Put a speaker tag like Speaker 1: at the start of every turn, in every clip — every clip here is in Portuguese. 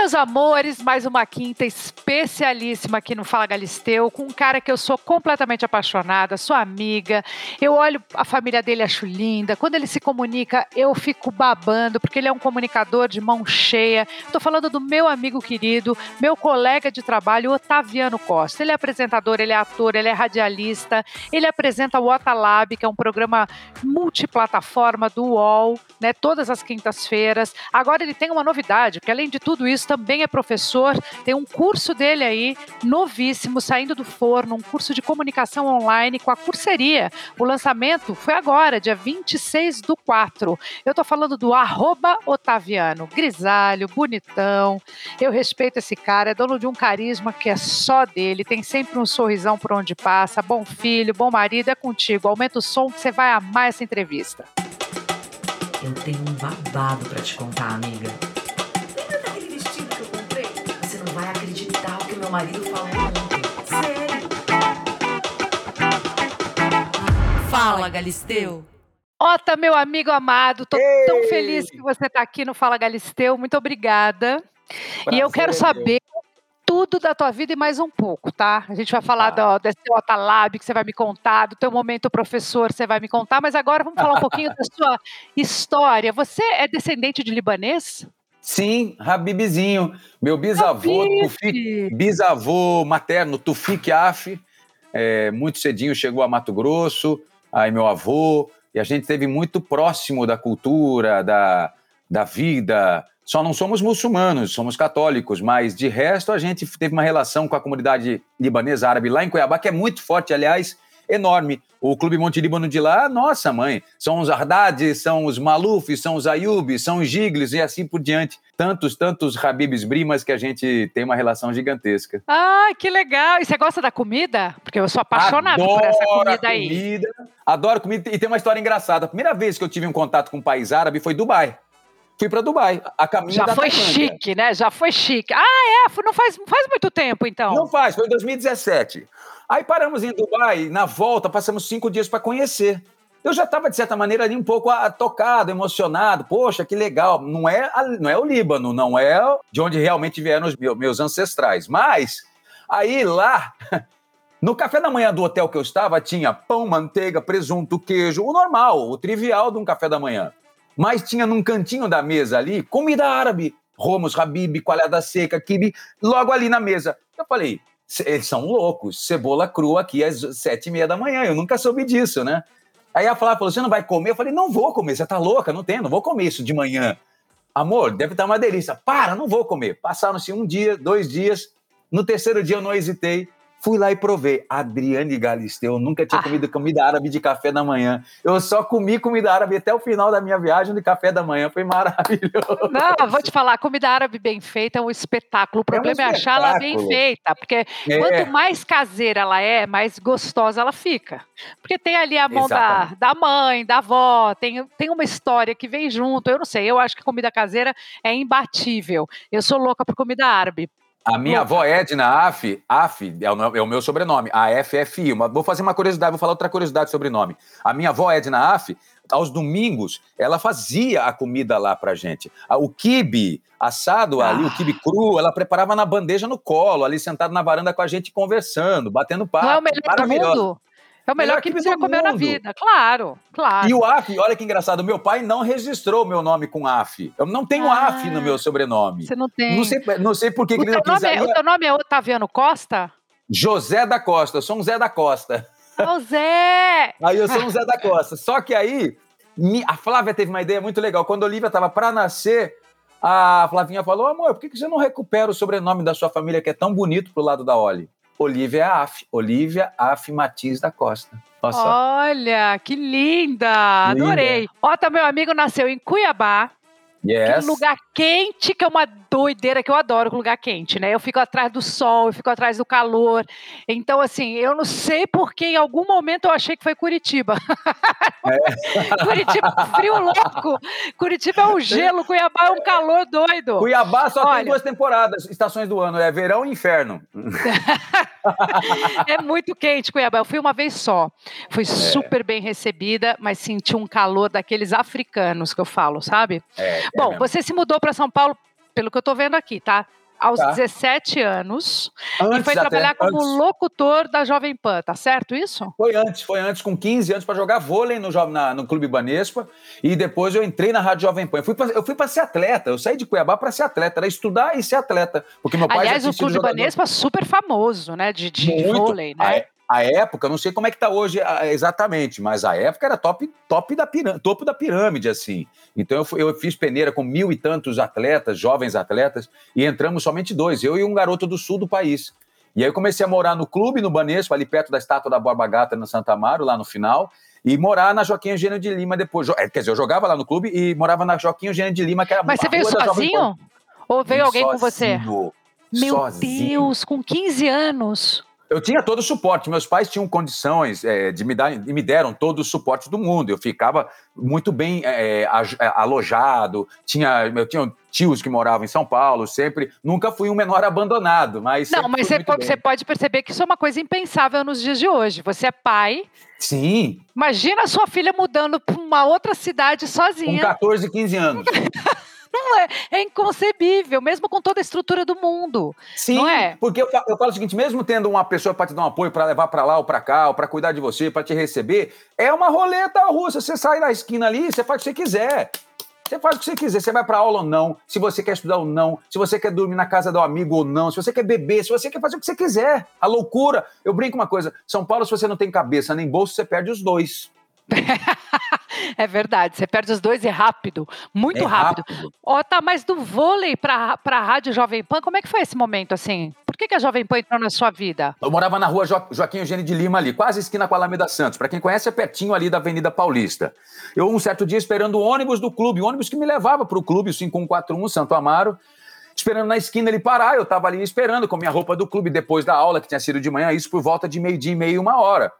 Speaker 1: meus amores, mais uma quinta especialíssima aqui no Fala Galisteu, com um cara que eu sou completamente apaixonada, sua amiga. Eu olho a família dele, acho linda. Quando ele se comunica, eu fico babando, porque ele é um comunicador de mão cheia. Estou falando do meu amigo querido, meu colega de trabalho, Otaviano Costa. Ele é apresentador, ele é ator, ele é radialista, ele apresenta o Otalab, que é um programa multiplataforma do UOL, né, todas as quintas-feiras. Agora ele tem uma novidade, porque além de tudo isso, também é professor, tem um curso dele aí, novíssimo, saindo do forno, um curso de comunicação online com a curseria. O lançamento foi agora, dia 26 do 4. Eu tô falando do arroba Otaviano, grisalho, bonitão. Eu respeito esse cara, é dono de um carisma que é só dele, tem sempre um sorrisão por onde passa, bom filho, bom marido, é contigo. Aumenta o som que você vai amar essa entrevista.
Speaker 2: Eu tenho um babado para te contar, amiga meu marido. Sério. Fala, Galisteu.
Speaker 1: Ota, meu amigo amado, tô Ei. tão feliz que você está aqui no Fala Galisteu. Muito obrigada. Prazer, e eu quero saber tudo da tua vida e mais um pouco, tá? A gente vai falar ah. do, desse Ota Lab que você vai me contar, do teu momento professor você vai me contar, mas agora vamos falar um pouquinho da sua história. Você é descendente de libanês?
Speaker 3: Sim, Habibzinho. Meu bisavô, Tufik, bisavô materno, Tufik Af, é, muito cedinho chegou a Mato Grosso, aí meu avô, e a gente esteve muito próximo da cultura, da, da vida. Só não somos muçulmanos, somos católicos, mas de resto a gente teve uma relação com a comunidade libanesa árabe lá em Cuiabá, que é muito forte, aliás, enorme. O Clube Monte Líbano de lá, nossa mãe, são os Haddad, são os Maluf, são os Ayub, são os Giglis e assim por diante. Tantos, tantos Habibs Brimas que a gente tem uma relação gigantesca.
Speaker 1: Ai, que legal! E você gosta da comida? Porque eu sou apaixonado por essa comida aí.
Speaker 3: Comida, adoro comida. E tem uma história engraçada. A primeira vez que eu tive um contato com um país árabe foi Dubai fui para Dubai, a caminho
Speaker 1: Já foi
Speaker 3: Tailândia.
Speaker 1: chique, né? Já foi chique. Ah, é? Não faz, faz muito tempo, então.
Speaker 3: Não faz, foi em 2017. Aí paramos em Dubai, na volta, passamos cinco dias para conhecer. Eu já estava, de certa maneira, ali um pouco tocado, emocionado. Poxa, que legal. Não é, não é o Líbano, não é de onde realmente vieram os meus ancestrais. Mas, aí lá, no café da manhã do hotel que eu estava, tinha pão, manteiga, presunto, queijo, o normal, o trivial de um café da manhã. Mas tinha num cantinho da mesa ali comida árabe. Romos, habib, coalhada seca, kibe, logo ali na mesa. Eu falei, eles são loucos. Cebola crua aqui às sete e meia da manhã. Eu nunca soube disso, né? Aí a Flávia falou: você não vai comer? Eu falei: não vou comer. Você tá louca? Não tem, não vou comer isso de manhã. Amor, deve estar uma delícia. Para, não vou comer. Passaram-se um dia, dois dias. No terceiro dia eu não hesitei. Fui lá e provei. Adriane Galisteu, eu nunca tinha ah. comido comida árabe de café da manhã. Eu só comi comida árabe até o final da minha viagem de café da manhã. Foi maravilhoso.
Speaker 1: Não, vou te falar, comida árabe bem feita é um espetáculo. O problema é, um é achar ela bem feita, porque é. quanto mais caseira ela é, mais gostosa ela fica. Porque tem ali a mão da, da mãe, da avó, tem, tem uma história que vem junto. Eu não sei, eu acho que comida caseira é imbatível. Eu sou louca por comida árabe.
Speaker 3: A minha avó Edna Af, Af é o, é o meu sobrenome, AFFI. Uma, vou fazer uma curiosidade, vou falar outra curiosidade sobre o nome. A minha avó Edna Af, aos domingos, ela fazia a comida lá pra gente. O quibe assado ah. ali, o quibe cru, ela preparava na bandeja no colo, ali sentado na varanda com a gente conversando, batendo papo.
Speaker 1: Não é o melhor do mundo? É o melhor, melhor que você já comeu na vida, claro, claro.
Speaker 3: E o AF, olha que engraçado, meu pai não registrou meu nome com AF. Eu não tenho ah, AF no meu sobrenome.
Speaker 1: Você não tem.
Speaker 3: Não sei, não sei por que,
Speaker 1: o
Speaker 3: que ele não
Speaker 1: quis. É, o teu nome é Otaviano Costa?
Speaker 3: José da Costa, eu sou um Zé da Costa.
Speaker 1: Ô Zé!
Speaker 3: Aí eu sou um Zé da Costa. Só que aí, a Flávia teve uma ideia muito legal. Quando a Olivia estava para nascer, a Flavinha falou: amor, por que você não recupera o sobrenome da sua família que é tão bonito pro lado da Oli? Olivia Af, Olivia Af Matiz da Costa.
Speaker 1: Nossa. Olha, que linda! Adorei. Linda. Ota, meu amigo, nasceu em Cuiabá.
Speaker 3: Yes.
Speaker 1: Que lugar quente, que é uma doideira que eu adoro lugar quente, né? Eu fico atrás do sol, eu fico atrás do calor. Então, assim, eu não sei porque em algum momento eu achei que foi Curitiba. É. Curitiba é frio louco. Curitiba é um gelo, Cuiabá é um calor doido.
Speaker 3: Cuiabá só Olha, tem duas temporadas, estações do ano, é verão e inverno.
Speaker 1: é muito quente, Cuiabá. Eu fui uma vez só. Fui é. super bem recebida, mas senti um calor daqueles africanos que eu falo, sabe?
Speaker 3: É, é
Speaker 1: Bom, você se mudou para São Paulo pelo que eu tô vendo aqui, tá? Aos
Speaker 3: Tá.
Speaker 1: 17 anos
Speaker 3: Antes
Speaker 1: e foi
Speaker 3: até,
Speaker 1: trabalhar como
Speaker 3: antes.
Speaker 1: locutor da Jovem Pan, tá certo isso?
Speaker 3: Foi antes, foi antes, com 15 anos, para jogar vôlei no, na- no Clube Banespa. E depois eu entrei na Rádio Jovem Pan. Eu fui para ser atleta. Eu saí de Cuiabá para ser atleta. Era estudar e ser atleta. Porque meu pai
Speaker 1: Aliás, o Clube. Banespa é super famoso, né? De, de
Speaker 3: Muito.
Speaker 1: vôlei, né?
Speaker 3: é- a época, não sei como é que tá hoje exatamente, mas a época era top, top da pirâmide, topo da pirâmide, assim. Então eu, fui- eu fiz peneira com mil e tantos atletas, jovens atletas, e entramos somente dois, eu e um garoto do sul do país. E aí eu comecei a morar no clube, no Banespa, ali perto da estátua da Borba Gata, no Santa Amaro, lá no final, e morar na Joaquim Eugênio de Lima depois. É, Quer dizer, eu jogava lá no clube e morava na Joaquim Eugênio de Lima, que era
Speaker 1: Mas você veio sozinho? Ou veio alguém com você?
Speaker 3: sozinho,
Speaker 1: Meu
Speaker 3: sozinho.
Speaker 1: Deus, com 15 anos.
Speaker 3: Eu tinha todo o suporte. Meus pais tinham condições é, de me dar, e me deram todo o suporte do mundo. Eu ficava muito bem é, aj- é, alojado. Tinha, eu tinha tios que moravam em São Paulo. Sempre, nunca fui um menor abandonado. Mas
Speaker 1: Não, mas você, pode- você pode perceber que isso é uma coisa impensável nos dias de hoje. Você é pai,
Speaker 3: sim,
Speaker 1: imagina a sua filha mudando para uma outra cidade
Speaker 3: com
Speaker 1: sozinha.
Speaker 3: 14, 15 anos.
Speaker 1: Não é, é inconcebível, mesmo com toda a estrutura do mundo.
Speaker 3: Sim,
Speaker 1: Não é?
Speaker 3: porque eu, eu falo o seguinte: mesmo tendo uma pessoa para te dar um apoio, para levar para lá ou para cá, ou para cuidar de você, para te receber, é uma roleta russa. Você sai da esquina ali, você faz o que você quiser. Você faz o que você quiser. Você vai para aula ou não, se você quer estudar ou não, se você quer dormir na casa do amigo ou não, se você quer beber, se você quer fazer o que você quiser. A loucura. Eu brinco uma coisa: São Paulo, se você não tem cabeça nem bolso, você perde os dois.
Speaker 1: É verdade, você perde os dois e rápido, muito
Speaker 3: É
Speaker 1: rápido. Ó, tá, mas do vôlei para a Rádio Jovem Pan, como é que foi esse momento assim? Por que, que a Jovem Pan entrou na sua vida?
Speaker 3: Eu morava na rua Jo- Joaquim Eugênio de Lima ali, quase esquina com a Alameda Santos. Para quem conhece, é pertinho ali da Avenida Paulista. Eu, um certo dia, esperando o ônibus do clube, o ônibus que me levava para o clube, o 5141 Santo Amaro, esperando na esquina ele parar. Eu estava ali esperando com minha roupa do clube depois da aula, que tinha sido de manhã, isso por volta de meio-dia e meia, uma hora.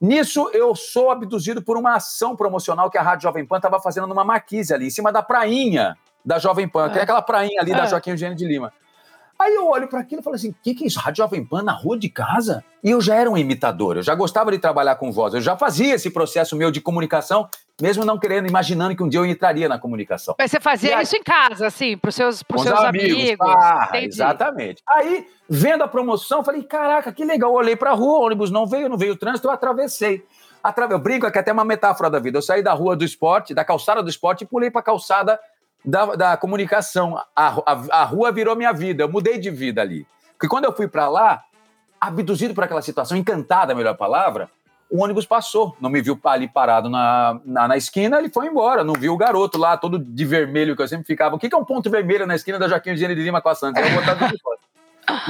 Speaker 3: Nisso, eu sou abduzido por uma ação promocional que a Rádio Jovem Pan estava fazendo numa marquise ali, em cima da prainha da Jovem Pan, que é aquela prainha ali da
Speaker 1: Ah.
Speaker 3: Joaquim Eugênio de Lima. Aí eu olho para aquilo e falo assim: o que, que é isso? Rádio Jovem Pan na rua de casa? E eu já era um imitador, eu já gostava de trabalhar com voz, eu já fazia esse processo meu de comunicação, mesmo não querendo, imaginando que um dia eu entraria na comunicação.
Speaker 1: Mas você fazia
Speaker 3: aí-
Speaker 1: isso em casa, assim, para os seus, pros seus amigos.
Speaker 3: Ah,
Speaker 1: entendi.
Speaker 3: exatamente. Aí, vendo a promoção, falei: caraca, que legal. Eu olhei para a rua, o ônibus não veio, não veio o trânsito, eu atravessei. Atrave... Eu brinco é que é até uma metáfora da vida. Eu saí da rua do esporte, da calçada do esporte, e pulei para a calçada da, da comunicação. A, a, a rua virou minha vida, eu mudei de vida ali. Porque quando eu fui para lá, abduzido por aquela situação, encantado, é a melhor palavra, o ônibus passou, não me viu ali parado na, na, na esquina, ele foi embora, não viu o garoto lá, todo de vermelho que eu sempre ficava. O que que é um ponto vermelho na esquina da Joaquim Eugênio de Lima com a Santos? Eu vou botar tudo fora.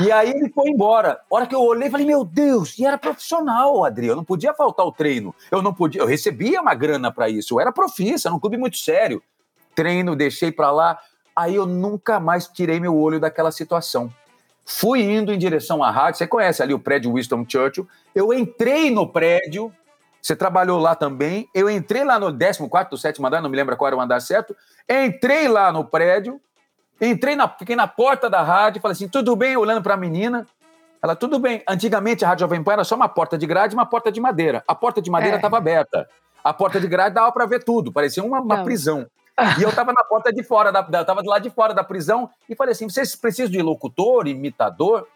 Speaker 3: E aí ele foi embora. A hora que eu olhei, falei, meu Deus, e era profissional, Adri, eu não podia faltar o treino. Eu não podia, eu recebia uma grana para isso, eu era profissa, num clube muito sério. Treino, deixei para lá. Aí eu nunca mais tirei meu olho daquela situação. Fui indo em direção à rádio. Você conhece ali o prédio Winston Churchill. Eu entrei no prédio. Você trabalhou lá também. Eu entrei lá no 14 7 andar, não me lembro qual era o andar certo. Entrei lá no prédio. Entrei na, fiquei na porta da rádio. Falei assim: tudo bem? Olhando para a menina. Ela, tudo bem. Antigamente a Rádio Jovem Pan era só uma porta de grade e uma porta de madeira. A porta de madeira
Speaker 1: É.
Speaker 3: estava aberta. A porta de grade dava para ver tudo. Parecia uma, uma prisão. E eu estava na porta de fora, da, eu tava do lado de fora da prisão e falei assim: vocês precisam de locutor, imitador?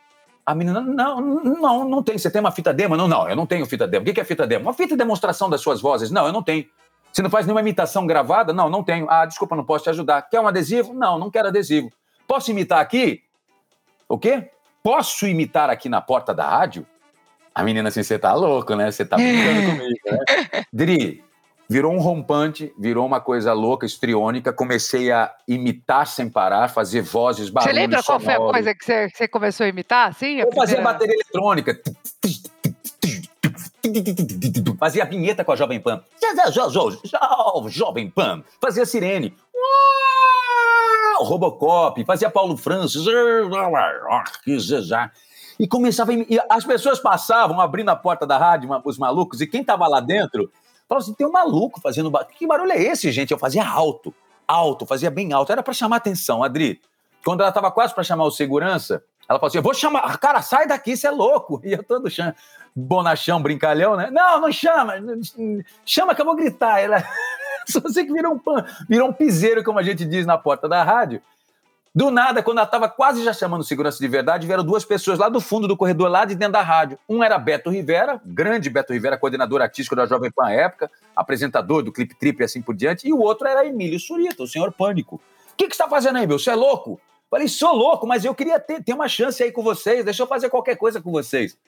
Speaker 3: A menina, não, não, não tem. Você tem uma fita demo? Não, não, eu não tenho fita demo. O que que é fita demo? Uma fita de demonstração das suas vozes? Não, eu não tenho. Você não faz nenhuma imitação gravada? Não, não tenho. Ah, desculpa, não posso te ajudar. Quer um adesivo? Não, não quero adesivo. Posso imitar aqui? O quê? Posso imitar aqui na porta da rádio? A menina assim, você tá louco, né? Você tá brincando comigo, né? Dri, virou um rompante, virou uma coisa louca, estriônica. Comecei a imitar sem parar, fazer vozes,
Speaker 1: Você
Speaker 3: barulhos
Speaker 1: lembra qual foi a coisa que você, que você começou a imitar? Assim, a
Speaker 3: Eu fazia
Speaker 1: primeira-
Speaker 3: bateria eletrônica. Fazia vinheta com a Jovem Pan. Jo- jo- jo- Jovem Pan. Fazia sirene. Robocop. Fazia Paulo Francis. E começava. a e as pessoas passavam abrindo a porta da rádio, os malucos, e quem estava lá dentro falava assim: tem um maluco fazendo. ba- Que barulho é esse, gente? Eu fazia alto. Alto, fazia bem alto. Era para chamar atenção, Adri. Quando ela estava quase para chamar o segurança, ela falou assim: Eu vou chamar, cara, sai daqui, você é louco. E eu todo cham... bonachão, brincalhão, né? Não, não chama, chama que eu vou gritar. Ela, só sei que virou um, pan... virou um piseiro, como a gente diz na porta da rádio. Do nada, quando ela estava quase já chamando segurança de verdade, vieram duas pessoas lá do fundo do corredor, lá de dentro da rádio. Um era Beto Rivera, grande Beto Rivera, coordenador artístico da Jovem Pan à época, apresentador do Clip Trip e assim por diante, e o outro era Emílio Surita, o senhor Pânico. O que, você está fazendo aí, meu? Você é louco? Falei, sou louco, mas eu queria ter, ter uma chance aí com vocês, deixa eu fazer qualquer coisa com vocês.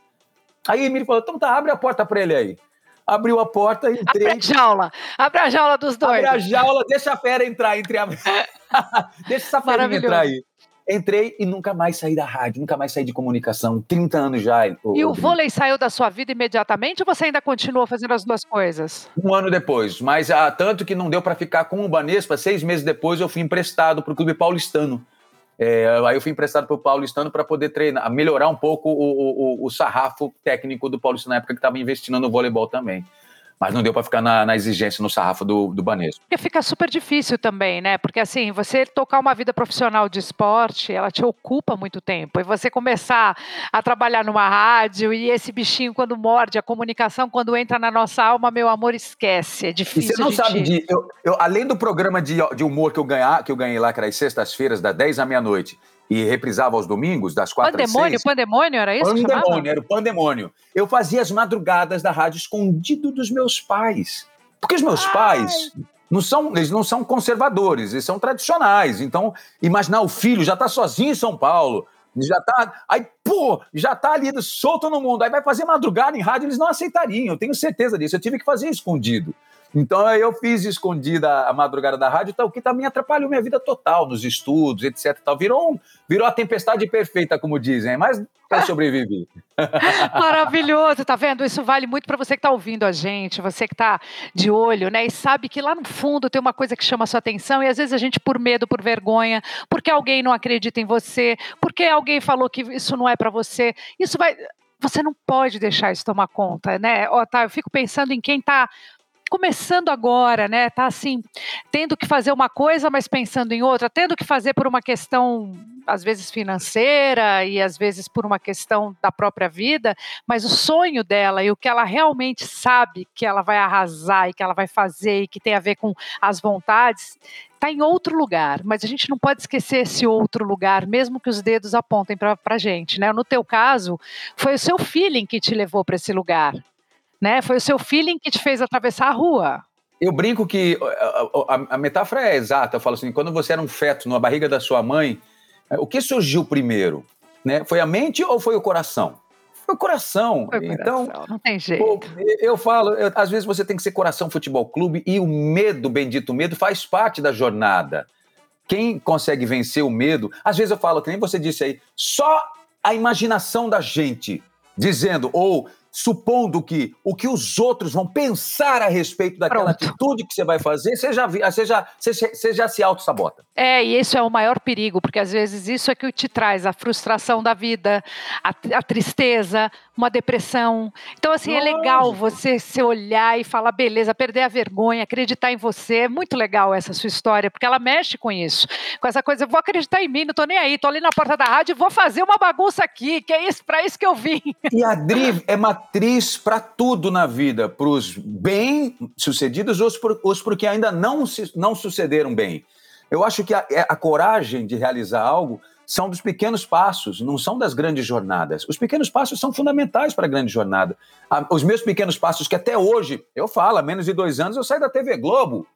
Speaker 3: Aí Emílio falou, então tá, abre a porta para ele aí. Abriu a porta, entrei.
Speaker 1: Abre a jaula, abre a jaula dos dois.
Speaker 3: Abre a jaula, deixa a fera entrar entre a... deixa essa fera entrar aí. Entrei e nunca mais saí da rádio, nunca mais saí de comunicação. 30 anos já.
Speaker 1: E o vôlei saiu da sua vida imediatamente ou você ainda continuou fazendo as duas coisas?
Speaker 3: Um ano depois, mas ah, tanto que não deu para ficar com o Banespa. Seis meses depois eu fui emprestado para o Clube Paulistano. É, aí eu fui emprestado para o Paulistano para poder treinar, melhorar um pouco o, o, o sarrafo técnico do Paulistano na época que estava investindo no voleibol também mas não deu para ficar na, na, exigência, no sarrafo do, do Banesco.
Speaker 1: Porque fica super difícil também, né? Porque assim, você tocar uma vida profissional de esporte, ela te ocupa muito tempo. E você começar a trabalhar numa rádio e esse bichinho quando morde, a comunicação quando entra na nossa alma, meu amor, esquece. É difícil.
Speaker 3: E você não
Speaker 1: gente...
Speaker 3: sabe de. Eu, eu, além do programa de, de humor que eu, ganhar, que eu ganhei lá, que era às sextas-feiras, das 10 à meia-noite e reprisava aos domingos, das quatro
Speaker 1: pandemônio,
Speaker 3: às seis.
Speaker 1: Pandemônio, era isso
Speaker 3: Pandemônio, era o pandemônio. Eu fazia as madrugadas da rádio escondido dos meus pais. Porque os meus Ai. pais não são, eles não são conservadores, eles são tradicionais. Então, imaginar o filho já está sozinho em São Paulo, já tá, aí, pô, já tá ali solto no mundo, aí vai fazer madrugada em rádio, eles não aceitariam, eu tenho certeza disso. Eu tive que fazer escondido. Então aí eu fiz escondida a madrugada da rádio, tal, que também atrapalhou minha vida total nos estudos, etc. Tal. Virou, um, virou a tempestade perfeita, como dizem, mas eu sobrevivi.
Speaker 1: Maravilhoso, tá vendo? Isso vale muito para você que está ouvindo a gente, você que está de olho, né? E sabe que lá no fundo tem uma coisa que chama a sua atenção e às vezes a gente por medo, por vergonha, porque alguém não acredita em você, porque alguém falou que isso não é para você, isso vai você não pode deixar isso tomar conta, né? Tá, eu fico pensando em quem está começando agora, né? Tá assim, tendo que fazer uma coisa, mas pensando em outra, tendo que fazer por uma questão às vezes financeira e às vezes por uma questão da própria vida, mas o sonho dela e o que ela realmente sabe que ela vai arrasar e que ela vai fazer e que tem a ver com as vontades, está em outro lugar, mas a gente não pode esquecer esse outro lugar, mesmo que os dedos apontem para a gente, né? No teu caso, foi o seu feeling que te levou para esse lugar né? Foi o seu feeling que te fez atravessar a rua.
Speaker 3: Eu brinco que a, a, a, metáfora é exata. Eu falo assim: quando você era um feto na barriga da sua mãe, é, o que surgiu primeiro? Né? Foi a mente ou foi o coração? Foi o coração.
Speaker 1: Foi o
Speaker 3: então,
Speaker 1: coração. não tem jeito. Pô,
Speaker 3: eu falo, eu, às vezes você tem que ser coração futebol clube e o medo, bendito medo, faz parte da jornada. Quem consegue vencer o medo, às vezes eu falo, que nem você disse aí, só a imaginação da gente dizendo, ou supondo que o que os outros vão pensar a respeito daquela Pronto. atitude que você vai fazer, você já, você já, você, já se auto-sabota.
Speaker 1: É, e isso é o maior perigo, porque às vezes isso é que te traz a frustração da vida, a, a tristeza, uma depressão. Então, assim, Lógico. é legal você se olhar e falar, beleza, perder a vergonha, acreditar em você. É muito legal essa sua história, porque ela mexe com isso. Com essa coisa, eu vou acreditar em mim, não tô nem aí, tô ali na porta da rádio e vou fazer uma bagunça aqui, que é isso, para isso que eu vim.
Speaker 3: E a Dri é matriz para tudo na vida, para os bem-sucedidos ou os porque ainda não, se, não sucederam bem. Eu acho que a, é, a coragem de realizar algo são dos pequenos passos, não são das grandes jornadas. Os pequenos passos são fundamentais para a grande jornada. Os meus pequenos passos, que até hoje, eu falo, há menos de dois anos eu saí da TV Globo.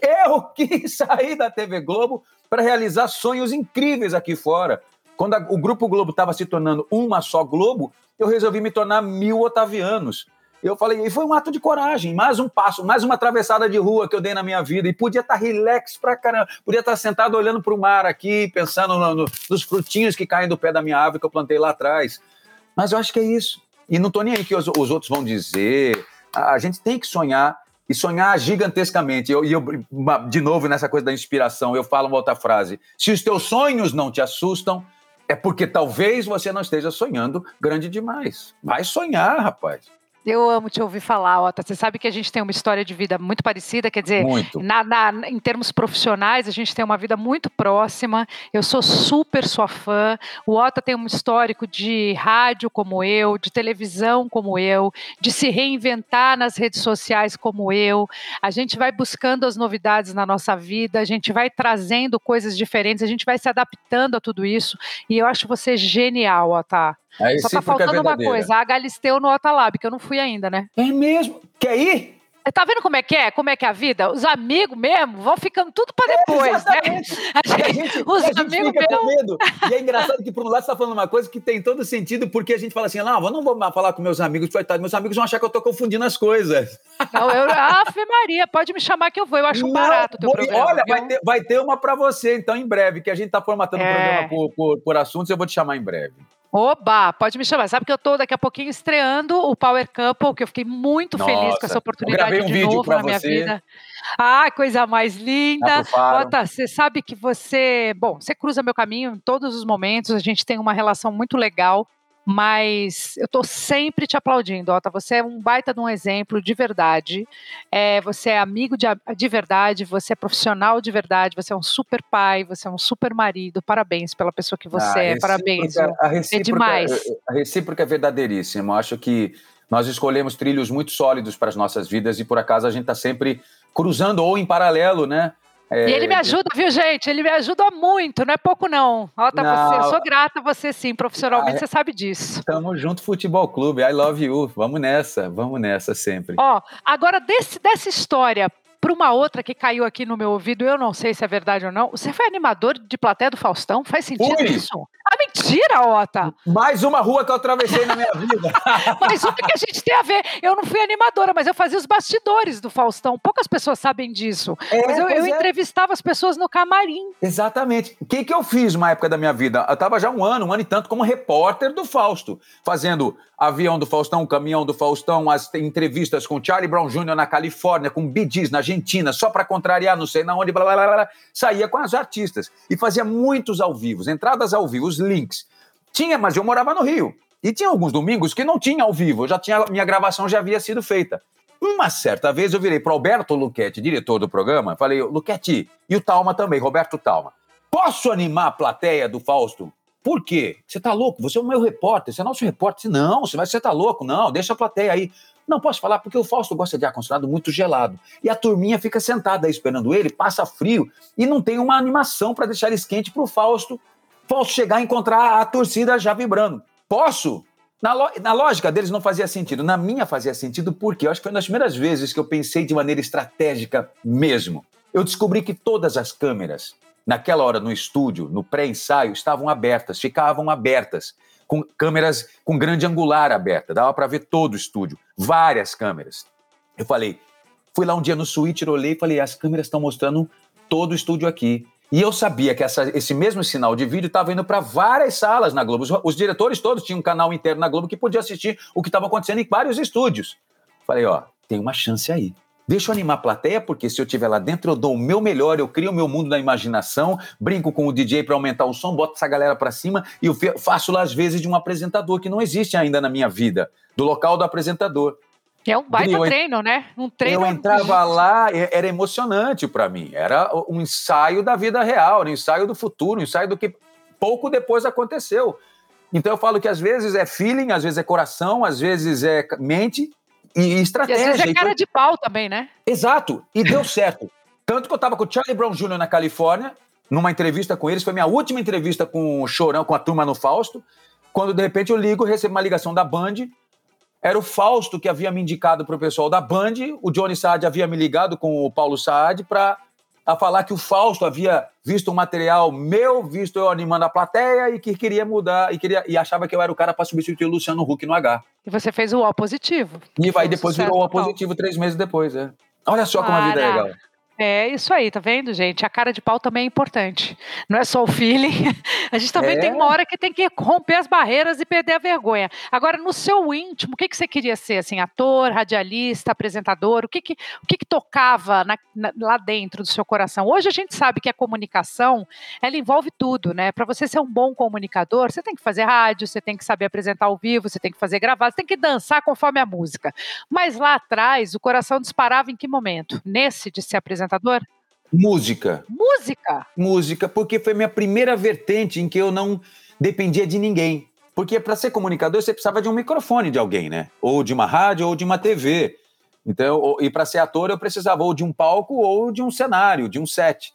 Speaker 3: Eu quis sair da TV Globo para realizar sonhos incríveis aqui fora. Quando a, o Grupo Globo estava se tornando uma só Globo, eu resolvi me tornar mil otavianos. Eu falei, e foi um ato de coragem, mais um passo, mais uma atravessada de rua que eu dei na minha vida. E podia estar tá relax pra caramba, podia estar tá sentado olhando para o mar aqui, pensando no, no, nos frutinhos que caem do pé da minha árvore que eu plantei lá atrás. Mas eu acho que é isso. E não estou nem aí que os, os, outros vão dizer. A, a, gente tem que sonhar e sonhar gigantescamente. E eu, de novo, nessa coisa da inspiração, eu falo uma outra frase: se os teus sonhos não te assustam, é porque talvez você não esteja sonhando grande demais. Vai sonhar, rapaz.
Speaker 1: Eu amo te ouvir falar, Ota. Você sabe que a gente tem uma história de vida muito parecida, quer dizer, na, na, em termos profissionais, a gente tem uma vida muito próxima. Eu sou super sua fã. O Ota tem um histórico de rádio como eu, de televisão como eu, de se reinventar nas redes sociais como eu. A gente vai buscando as novidades na nossa vida, a gente vai trazendo coisas diferentes, a gente vai se adaptando a tudo isso. E eu acho você genial, Ota.
Speaker 3: Aí
Speaker 1: Só tá
Speaker 3: é
Speaker 1: faltando uma coisa, a Galisteu no Otalab, que eu não fui ainda, né?
Speaker 3: É mesmo? Quer ir?
Speaker 1: Tá vendo como é que é? Como é que é a vida? Os amigos mesmo vão ficando tudo para depois,
Speaker 3: é, né? A gente, a gente, os a amigos mesmo. E é engraçado que, por um lado, você tá falando uma coisa que tem todo sentido, porque a gente fala assim: não, eu não vou falar com meus amigos, coitado, meus amigos vão achar que eu tô confundindo as coisas.
Speaker 1: Não, eu, Ave Maria, pode me chamar que eu vou, eu acho não, barato o teu programa.
Speaker 3: Olha, vai ter, vai ter, uma para você, então, em breve, que a gente tá formatando o é. programa por, por, por assuntos, eu vou te chamar em breve.
Speaker 1: Oba, pode me chamar. Sabe que eu estou daqui a pouquinho estreando o Power Couple, que eu fiquei muito
Speaker 3: Nossa,
Speaker 1: feliz com essa oportunidade
Speaker 3: um
Speaker 1: de novo na minha vida. Ah, coisa mais linda. Bota, você sabe que você, bom, você cruza meu caminho em todos os momentos, a gente tem uma relação muito legal mas eu estou sempre te aplaudindo, Ota. Você é um baita de um exemplo de verdade. É, você é amigo de, de verdade, você é profissional de verdade, você é um super pai, você é um super marido. Parabéns pela pessoa que você ah, é. Parabéns. A é demais.
Speaker 3: A recíproca é verdadeiríssima. Eu acho que nós escolhemos trilhos muito sólidos para as nossas vidas e por acaso a gente está sempre cruzando ou em paralelo, né?
Speaker 1: É... E ele me ajuda, viu, gente? Ele me ajuda muito, não é pouco, não. Tá não. Você. Eu sou grata a você, sim, profissionalmente, ah, você sabe disso.
Speaker 3: Tamo junto, Futebol Clube. I love you. Vamos nessa, vamos nessa sempre.
Speaker 1: Ó, agora desse, dessa história para uma outra que caiu aqui no meu ouvido, eu não sei se é verdade ou não. Você foi animador de plateia do Faustão? Faz sentido Ui. isso? Ah, mentira, Ota!
Speaker 3: Mais uma rua que eu atravessei na minha vida.
Speaker 1: mas o que a gente tem a ver? Eu não fui animadora, mas eu fazia os bastidores do Faustão. Poucas pessoas sabem disso. É, mas eu, eu é. entrevistava as pessoas no camarim.
Speaker 3: Exatamente. O que, que eu fiz uma época da minha vida? Eu estava já um ano, um ano e tanto, como repórter do Fausto, fazendo avião do Faustão, caminhão do Faustão, as entrevistas com Charlie Brown Jr. na Califórnia, com Gees na Argentina, só para contrariar, não sei na onde, blá, blá, blá, blá, saía com as artistas e fazia muitos ao vivo, entradas ao vivo, os links. Tinha, mas eu morava no Rio. E tinha alguns domingos que não tinha ao vivo, já tinha, minha gravação já havia sido feita. Uma certa vez eu virei para Alberto Luquete, diretor do programa, falei, Luquete, e o Talma também, Roberto Talma, posso animar a plateia do Fausto? Por quê? Você tá louco? Você é o meu repórter, você é nosso repórter. Não, você, vai, você tá louco? Não, deixa a plateia aí. Não posso falar porque o Fausto gosta de ar-condicionado muito gelado. E a turminha fica sentada aí esperando ele, passa frio e não tem uma animação para deixar ele quente para o Fausto, Fausto chegar e encontrar a torcida já vibrando. Posso? Na, na, lógica deles não fazia sentido. Na minha fazia sentido porque eu acho que foi uma das primeiras vezes que eu pensei de maneira estratégica mesmo. Eu descobri que todas as câmeras, naquela hora no estúdio, no pré-ensaio, estavam abertas, ficavam abertas com câmeras com grande angular aberta, dava para ver todo o estúdio, várias câmeras. Eu falei, fui lá um dia no switcher, olhei e falei, as câmeras estão mostrando todo o estúdio aqui. E eu sabia que essa, esse mesmo sinal de vídeo estava indo para várias salas na Globo. Os, os, diretores todos tinham um canal interno na Globo que podia assistir o que estava acontecendo em vários estúdios. Falei, ó, tem uma chance aí. Deixa eu animar a plateia, porque se eu estiver lá dentro, eu dou o meu melhor, eu crio o meu mundo da imaginação, brinco com o DJ para aumentar o som, boto essa galera para cima e eu faço lá às vezes de um apresentador que não existe ainda na minha vida, do local do apresentador.
Speaker 1: É um baita eu, treino, né? Um treino.
Speaker 3: Eu entrava lá, era emocionante para mim. Era um ensaio da vida real, um ensaio do futuro, um ensaio do que pouco depois aconteceu. Então eu falo que às vezes é feeling, às vezes é coração, às vezes é mente, e estratégia. E às vezes
Speaker 1: é cara de pau também, né?
Speaker 3: Exato. E deu certo. Tanto que eu estava com o Charlie Brown Jr. na Califórnia, numa entrevista com eles, foi minha última entrevista com o Chorão, com a turma no Fausto, quando de repente eu ligo, recebo uma ligação da Band, era o Fausto que havia me indicado para o pessoal da Band, o Johnny Saad havia me ligado com o Paulo Saad para a falar que o Fausto havia visto um material meu, visto eu animando a plateia e que queria mudar e queria e achava que eu era o cara para substituir o Luciano Huck no H.
Speaker 1: E você fez o O positivo.
Speaker 3: E vai depois virou o O positivo três meses depois, é. Olha só como a vida é legal.
Speaker 1: É isso aí, tá vendo, gente? A cara de pau também é importante. Não é só o feeling. A gente também
Speaker 3: É.
Speaker 1: tem uma hora que tem que romper as barreiras e perder a vergonha. Agora, no seu íntimo, o que, que você queria ser? Assim, ator, radialista, apresentador? O que, que, o que, que tocava na- na- lá dentro do seu coração? Hoje a gente sabe que a comunicação ela envolve tudo, né? Para você ser um bom comunicador, você tem que fazer rádio, você tem que saber apresentar ao vivo, você tem que fazer gravado, você tem que dançar conforme a música. Mas lá atrás, o coração disparava em que momento? Nesse de ser apresentador?
Speaker 3: Música.
Speaker 1: Música!
Speaker 3: música, porque foi minha primeira vertente em que eu não dependia de ninguém. Porque para ser comunicador você precisava de um microfone de alguém, né? Ou de uma rádio ou de uma TV. Então, e para ser ator eu precisava ou de um palco ou de um cenário, de um set.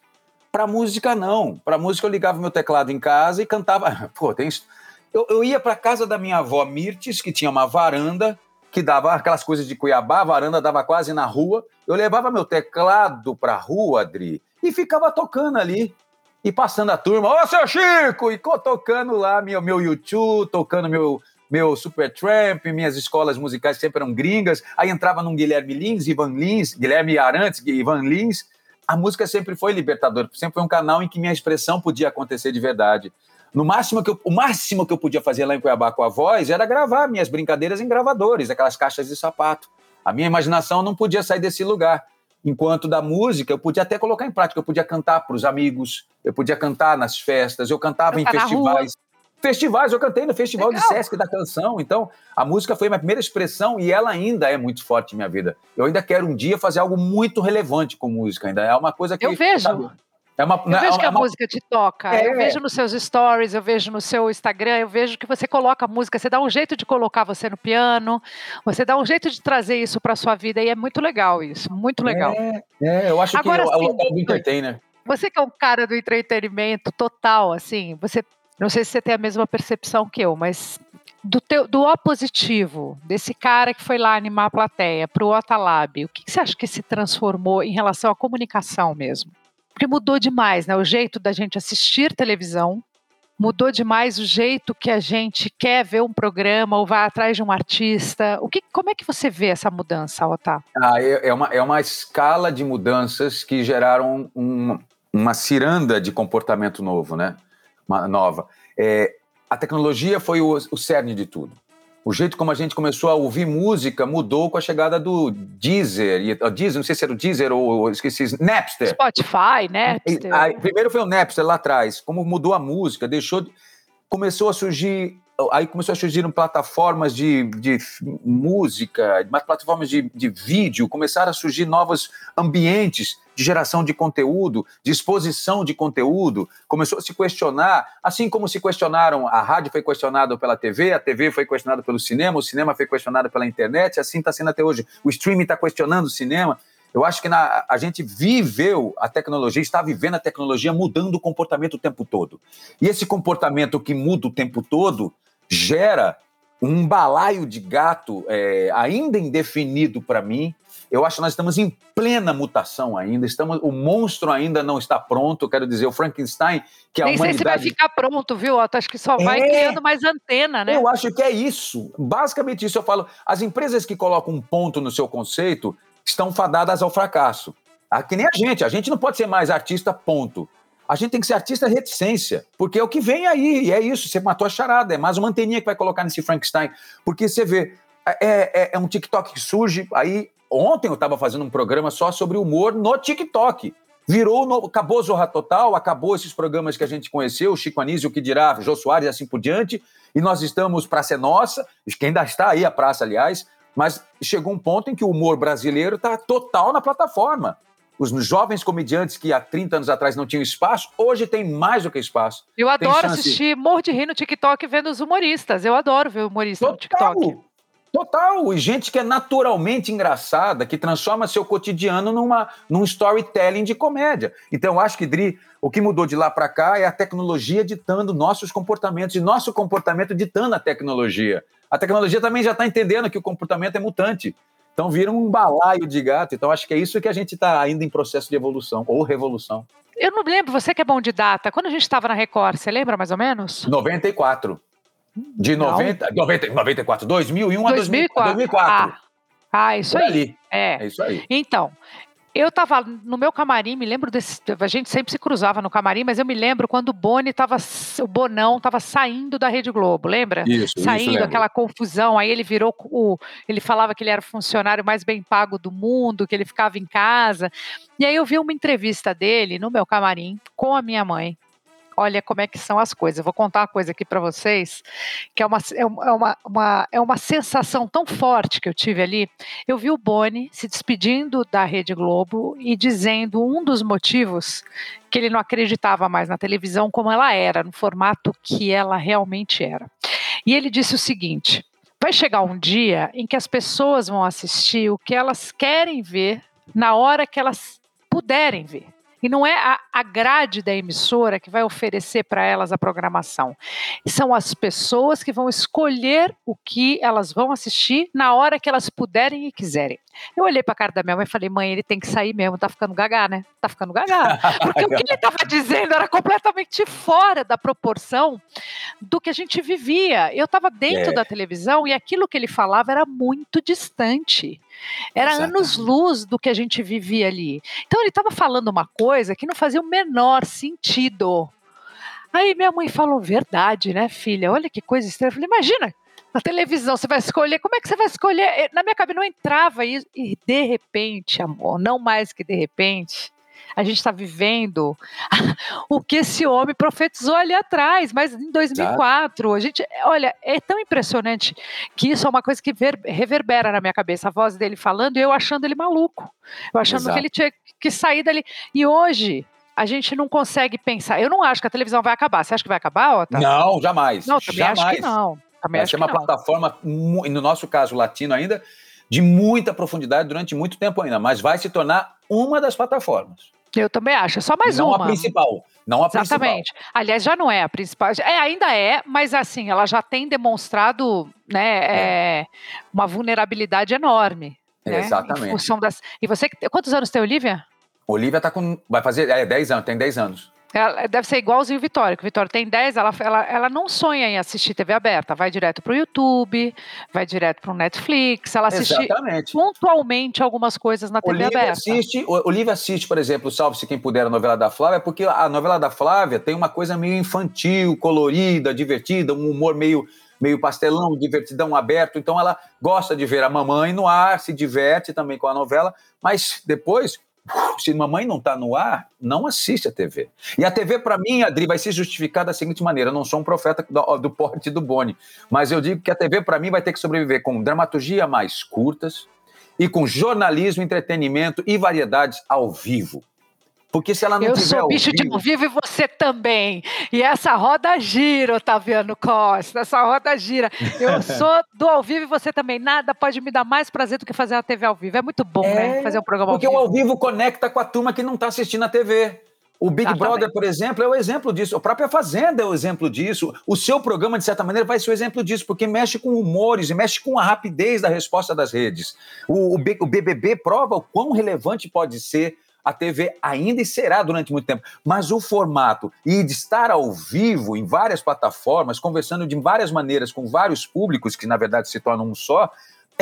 Speaker 3: Para música não. Para música eu ligava meu teclado em casa e cantava. Pô, tem isso. Eu, eu ia para casa da minha avó Mirtes, que tinha uma varanda que dava aquelas coisas de Cuiabá, a varanda dava quase na rua. Eu levava meu teclado para a rua, Adri, e ficava tocando ali e passando a turma, ô seu Chico! E tocando lá meu, meu YouTube, tocando meu, meu Supertramp, minhas escolas musicais sempre eram gringas. Aí entrava num Guilherme Lins, Ivan Lins, Guilherme Arantes, Ivan Lins. A música sempre foi libertador, sempre foi um canal em que minha expressão podia acontecer de verdade. No máximo que eu, o máximo que eu podia fazer lá em Cuiabá com a voz era gravar minhas brincadeiras em gravadores, aquelas caixas de sapato. A minha imaginação não podia sair desse lugar. Enquanto da música, eu podia até colocar em prática, eu podia cantar para os amigos, eu podia cantar nas festas, eu cantava em
Speaker 1: Cantar
Speaker 3: festivais. Festivais, eu cantei no Festival de
Speaker 1: Legal.
Speaker 3: Sesc da Canção. Então, a música foi a minha primeira expressão e ela ainda é muito forte em minha vida. Eu ainda quero um dia fazer algo muito relevante com música. Ainda é uma coisa que.
Speaker 1: Eu vejo.
Speaker 3: sabe, é uma,
Speaker 1: Eu vejo que
Speaker 3: é
Speaker 1: a
Speaker 3: uma-
Speaker 1: música te toca.
Speaker 3: É.
Speaker 1: Eu vejo nos seus stories, eu vejo no seu Instagram, eu vejo que você coloca música, você dá um jeito de colocar você no piano, você dá um jeito de trazer isso para sua vida e é muito legal isso, muito legal.
Speaker 3: É, é, eu acho
Speaker 1: Agora
Speaker 3: que é o local do entertainer.
Speaker 1: Você que é um cara do entretenimento total, assim, você não sei se você tem a mesma percepção que eu, mas do teu do O positivo, desse cara que foi lá animar a plateia, pro Otalab, o que, que você acha que se transformou em relação à comunicação mesmo? Porque mudou demais, né? O jeito da gente assistir televisão, mudou demais o jeito que a gente quer ver um programa ou vai atrás de um artista. O que, como é que você vê essa mudança, Otá?
Speaker 3: Ah, é, é uma, é uma escala de mudanças que geraram um- uma ciranda de comportamento novo, né? Uma nova. É, a tecnologia foi o, o cerne de tudo. O jeito como a gente começou a ouvir música mudou com a chegada do Deezer. E, o Deezer, não sei se era o Deezer ou esqueci, Napster.
Speaker 1: Spotify, né?
Speaker 3: E- aí, primeiro foi o Napster lá atrás, como mudou a música, deixou de- começou a surgir aí começou a surgir plataformas de, de música, mais plataformas de, de vídeo, começaram a surgir novos ambientes de geração de conteúdo, de exposição de conteúdo, começou a se questionar, assim como se questionaram, a rádio foi questionada pela TV, a TV foi questionada pelo cinema, o cinema foi questionado pela internet, assim está sendo até hoje. O streaming está questionando o cinema. Eu acho que na- a gente viveu a tecnologia, está vivendo a tecnologia mudando o comportamento o tempo todo. E esse comportamento que muda o tempo todo gera um balaio de gato é, ainda indefinido para mim. Eu acho que nós estamos em plena mutação ainda. Estamos, o monstro ainda não está pronto. Quero dizer, o Frankenstein, que a
Speaker 1: Nem sei se vai
Speaker 3: humanidade
Speaker 1: ficar pronto, viu, Otto? Acho que só vai
Speaker 3: É.
Speaker 1: criando mais antena, né?
Speaker 3: eu acho que é isso. Basicamente isso eu falo. As empresas que colocam um ponto no seu conceito estão fadadas ao fracasso. Ah, que nem a gente. A gente não pode ser mais artista, ponto. A gente tem que ser artista reticência, porque é o que vem aí, e é isso. Você matou a charada, é mais uma anteninha que vai colocar nesse Frankenstein. Porque você vê, é, é- é um TikTok que surge. Aí, ontem eu estava fazendo um programa só sobre humor no TikTok. Virou, no, acabou Zorra Total, acabou esses programas que a gente conheceu, Chico Anísio, o que dirá, Jô Soares e assim por diante, e nós estamos Praça é Nossa, que ainda está aí a praça, aliás, mas chegou um ponto em que o humor brasileiro está total na plataforma. Os jovens comediantes que há 30 anos atrás não tinham espaço, hoje têm mais do que espaço.
Speaker 1: Eu
Speaker 3: Tem
Speaker 1: adoro
Speaker 3: chance.
Speaker 1: assistir Morro de Rir no TikTok vendo os humoristas. Eu adoro ver humorista no TikTok.
Speaker 3: Total. E gente que é naturalmente engraçada, que transforma seu cotidiano numa, num storytelling de comédia. Então, eu acho que, Dri, o que mudou de lá para cá é a tecnologia ditando nossos comportamentos e nosso comportamento ditando a tecnologia. A tecnologia também já está entendendo que o comportamento é mutante. Então, vira um balaio de gato. Então, acho que é isso que a gente está ainda em processo de evolução ou revolução.
Speaker 1: Eu não lembro, você que é bom de data, quando a gente estava na Record, você lembra mais ou menos?
Speaker 3: 94. De
Speaker 1: Não.
Speaker 3: 90, 90, 94, 2001 a 2004. 2004.
Speaker 1: Ah, ah, isso aí.
Speaker 3: ali.
Speaker 1: É.
Speaker 3: É isso aí.
Speaker 1: Então, eu estava no meu camarim, me lembro desse. A gente sempre se cruzava no camarim, mas eu me lembro quando o Boni estava. O Bonão estava saindo da Rede Globo, lembra?
Speaker 3: Isso,
Speaker 1: Saindo,
Speaker 3: isso
Speaker 1: aquela confusão. Aí ele virou o. Ele falava que ele era o funcionário mais bem pago do mundo, que ele ficava em casa. E aí eu vi uma entrevista dele no meu camarim com a minha mãe olha como é que são as coisas. Vou contar uma coisa aqui para vocês, que é uma, é, uma, uma, é uma sensação tão forte que eu tive ali. Eu vi o Boni se despedindo da Rede Globo e dizendo um dos motivos que ele não acreditava mais na televisão como ela era, no formato que ela realmente era. E ele disse o seguinte: vai chegar um dia em que as pessoas vão assistir o que elas querem ver na hora que elas puderem ver. E não é a, a grade da emissora que vai oferecer para elas a programação. São as pessoas que vão escolher o que elas vão assistir na hora que elas puderem e quiserem. Eu olhei para a cara da minha mãe e falei, mãe, ele tem que sair mesmo, tá ficando gagá, né? Tá ficando gagá. Porque o que ele estava dizendo era completamente fora da proporção do que a gente vivia. Eu estava dentro é. da televisão e aquilo que ele falava era muito distante. Era anos-luz do que a gente vivia ali. Então ele estava falando uma coisa que não fazia o menor sentido. Aí minha mãe falou, verdade, né, filha? Olha que coisa estranha. Eu falei, imagina, na televisão você vai escolher, como é que você vai escolher? Na minha cabeça não entrava isso. E de repente, amor, não mais que de repente, a gente está vivendo o que esse homem profetizou ali atrás, mas em 2004. A gente, olha, é tão impressionante que isso é uma coisa que ver, reverbera na minha cabeça, a voz dele falando e eu achando ele maluco. Eu achando Exato. que ele tinha que sair dali. E hoje, a gente não consegue pensar. Eu não acho que a televisão vai acabar. Você acha que vai acabar, Otávio?
Speaker 3: Não, jamais.
Speaker 1: Não, também
Speaker 3: jamais.
Speaker 1: acho que não. Também
Speaker 3: vai ser uma não. plataforma, no nosso caso latino ainda, de muita profundidade durante muito tempo ainda, mas vai se tornar uma das plataformas.
Speaker 1: Eu também acho, é só mais
Speaker 3: não
Speaker 1: uma.
Speaker 3: Não a principal, não a
Speaker 1: Exatamente.
Speaker 3: principal.
Speaker 1: Aliás, já não é a principal. É, ainda é, mas assim, ela já tem demonstrado né, é. É, uma vulnerabilidade enorme. Né,
Speaker 3: Exatamente.
Speaker 1: Em função das... E você, quantos anos tem, Olivia?
Speaker 3: Olivia tá com. Vai fazer é, 10 anos, tem 10 anos.
Speaker 1: Ela deve ser igualzinho o Vitória, que o Vitória tem 10, ela, ela, ela não sonha em assistir TV aberta, vai direto para o YouTube, vai direto para o Netflix, ela assiste Exatamente. pontualmente algumas coisas na TV
Speaker 3: Olivia
Speaker 1: aberta.
Speaker 3: Assiste, Olivia assiste, por exemplo, Salve-se Quem Puder, a novela da Flávia, porque a novela da Flávia tem uma coisa meio infantil, colorida, divertida, um humor meio meio pastelão, divertidão aberto. Então ela gosta de ver a mamãe no ar, se diverte também com a novela, mas depois se mamãe não está no ar, não assiste a TV. E a TV, para mim, Adri, vai se justificar da seguinte maneira: eu não sou um profeta do, do porte do Boni, mas eu digo que a TV, para mim, vai ter que sobreviver com dramaturgia mais curtas e com jornalismo, entretenimento e variedades ao vivo. Porque se ela não
Speaker 1: Eu
Speaker 3: tiver
Speaker 1: sou bicho
Speaker 3: vivo...
Speaker 1: de vivo e você também. E essa roda gira, Otaviano Costa. Essa roda gira. Eu sou do ao vivo e você também. Nada pode me dar mais prazer do que fazer a TV ao vivo. É muito bom, é, né? Fazer um programa
Speaker 3: ao vivo. Porque o ao vivo conecta com a turma que não está assistindo a TV. O Big Exatamente. Brother, por exemplo, é o exemplo disso. A própria Fazenda é o exemplo disso. O seu programa, de certa maneira, vai ser o exemplo disso, porque mexe com humores e mexe com a rapidez da resposta das redes. O, o BBB prova o quão relevante pode ser a TV ainda e será durante muito tempo. Mas o formato e de estar ao vivo em várias plataformas, conversando de várias maneiras com vários públicos, que na verdade se tornam um só,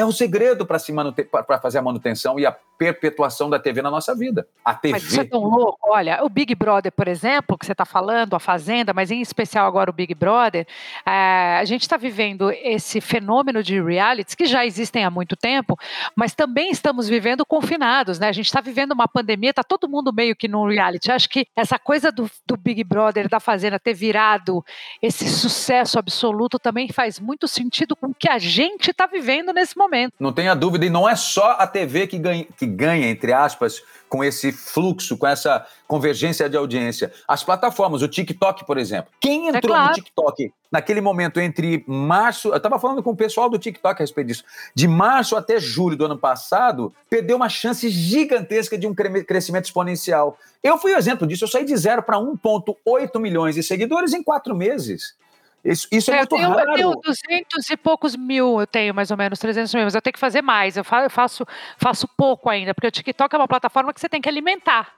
Speaker 3: é o segredo para fazer a manutenção e a perpetuação da TV na nossa vida. A TV.
Speaker 1: Mas isso é tão louco. Olha, o Big Brother, por exemplo, que você está falando, a Fazenda, mas em especial agora o Big Brother, é, a gente está vivendo esse fenômeno de realities que já existem há muito tempo, mas também estamos vivendo confinados, né? A gente está vivendo uma pandemia, está todo mundo meio que num reality. Acho que essa coisa do, do Big Brother, da Fazenda, ter virado esse sucesso absoluto também faz muito sentido com o que a gente está vivendo nesse momento.
Speaker 3: Não tenha dúvida, e não é só a TV que ganha. Que ganha, entre aspas, com esse fluxo, com essa convergência de audiência. As plataformas, o TikTok, por exemplo. Quem é entrou é claro. no TikTok naquele momento entre março, eu estava falando com o pessoal do TikTok a respeito disso, de março até julho do ano passado, perdeu uma chance gigantesca de um crescimento exponencial. Eu fui o exemplo disso, eu saí de zero para 1,8 milhões de seguidores em quatro meses. Isso, isso é, é muito
Speaker 1: eu tenho,
Speaker 3: raro.
Speaker 1: Eu tenho 200 e poucos mil, eu tenho mais ou menos 300 mil, mas eu tenho que fazer mais. Eu faço, faço pouco ainda, porque o TikTok é uma plataforma que você tem que alimentar.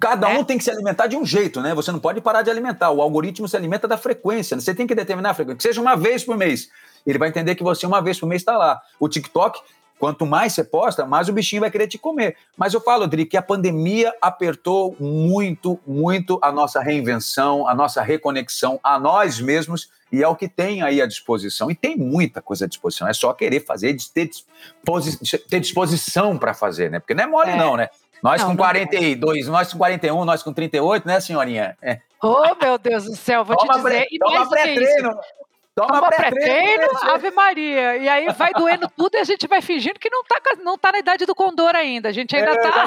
Speaker 3: Cada um é. tem que se alimentar de um jeito, né? Você não pode parar de alimentar. O algoritmo se alimenta da frequência. Né? Você tem que determinar a frequência. Que seja uma vez por mês. Ele vai entender que você uma vez por mês está lá. O TikTok Quanto mais você posta, mais o bichinho vai querer te comer. Mas eu falo, Adri, que a pandemia apertou muito, muito a nossa reinvenção, a nossa reconexão a nós mesmos e é o que tem aí à disposição. E tem muita coisa à disposição, é só querer fazer, ter, ter disposição para fazer, né? Porque não é mole, é. não, né? Nós não, com 42, não. nós com 41, nós com 38, né, senhorinha? É.
Speaker 1: Oh, meu Deus do céu, vou toma te dizer. Pré,
Speaker 3: e toma pré-treino.
Speaker 1: Toma, toma pré-treino, pré Ave Maria. E aí vai doendo tudo e a gente vai fingindo que não tá, não tá na idade do condor ainda. A gente ainda é, tá.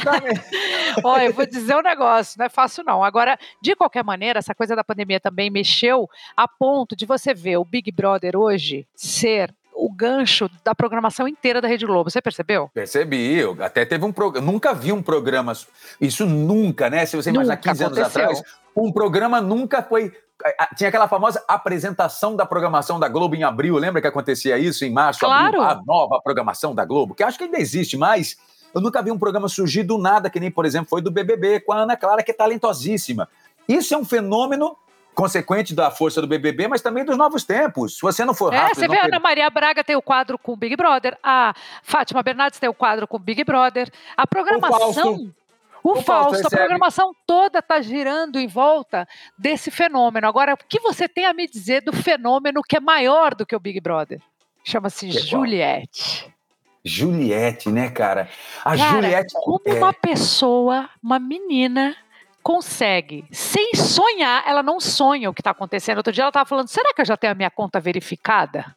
Speaker 1: Olha, eu vou dizer um negócio, não é fácil não. Agora, de qualquer maneira, essa coisa da pandemia também mexeu a ponto de você ver o Big Brother hoje ser o gancho da programação inteira da Rede Globo. Você percebeu?
Speaker 3: Percebi. Eu até teve um programa. Nunca vi um programa. Isso nunca, né? Se você imaginar 15 anos atrás, um programa nunca foi. Tinha aquela famosa apresentação da programação da Globo em abril. Lembra que acontecia isso em março?
Speaker 1: Claro.
Speaker 3: Abril, a nova programação da Globo, que acho que ainda existe, mas eu nunca vi um programa surgir do nada, que nem, por exemplo, foi do BBB com a Ana Clara, que é talentosíssima. Isso é um fenômeno consequente da força do BBB, mas também dos novos tempos. Se você não for rápido...
Speaker 1: É, você vê, a Ana Maria Braga tem o quadro com o Big Brother, a Fátima Bernardes tem o quadro com o Big Brother, a programação... O, o Fausto, a programação toda está girando em volta desse fenômeno. Agora, o que você tem a me dizer do fenômeno que é maior do que o Big Brother? Chama-se Juliette.
Speaker 3: Juliette, né, cara?
Speaker 1: A cara, Juliette. Como é... uma pessoa, uma menina consegue, sem sonhar, ela não sonha o que está acontecendo. Outro dia ela estava falando: será que eu já tenho a minha conta verificada?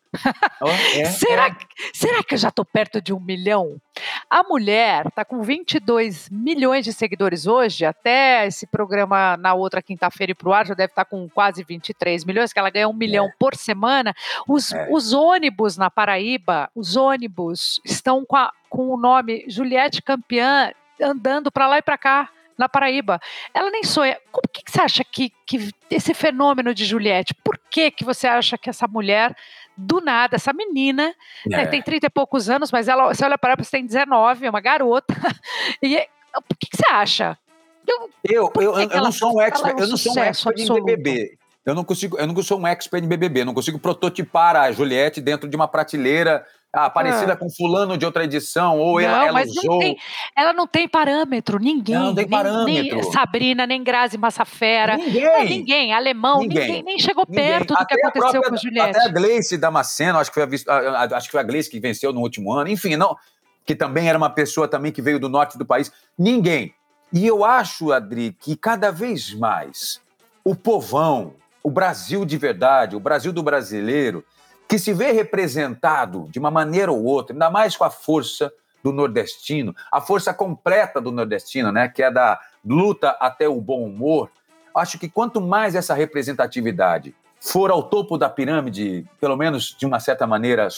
Speaker 1: Oh, é, será, é. será que eu já estou perto de um milhão? A mulher está com 22 milhões de seguidores hoje, até esse programa na outra quinta-feira e para o ar já deve estar tá com quase 23 milhões, que ela ganha um milhão é. por semana. Os, é. os ônibus na Paraíba, os ônibus estão com, a, com o nome Juliette Campeã andando para lá e para cá na Paraíba. Ela nem sonha. Como que, que você acha que, que esse fenômeno de Juliette, por que, que você acha que essa mulher, do nada, essa menina, né, é. né, tem 30 e poucos anos, mas ela, você olha para ela, você tem 19, é uma garota. E o que, que você acha?
Speaker 3: Eu, eu, eu, eu não sou um expert, eu não sou um expert em BBB. Eu não consigo, eu não sou um expert em BBB, não consigo prototipar a Juliette dentro de uma prateleira ah, parecida ah. com fulano de outra edição, ou não, ela, ela mas usou...
Speaker 1: Não tem, ela não tem parâmetro, ninguém. Não, não tem nem, parâmetro. Nem Sabrina, nem Grazi Massafera. Ninguém. ninguém, alemão, ninguém, ninguém nem chegou ninguém. perto do que aconteceu própria, com Juliette.
Speaker 3: Até a Gleice Damasceno, acho que foi a, acho que foi a Gleice que venceu no último ano, enfim, não, que também era uma pessoa também que veio do norte do país. Ninguém. E eu acho, Adri, que cada vez mais o povão, o Brasil de verdade, o Brasil do brasileiro, que se vê representado de uma maneira ou outra, ainda mais com a força do nordestino, a força completa do nordestino, né, que é da luta até o bom humor. Acho que quanto mais essa representatividade for ao topo da pirâmide, pelo menos de uma certa maneira,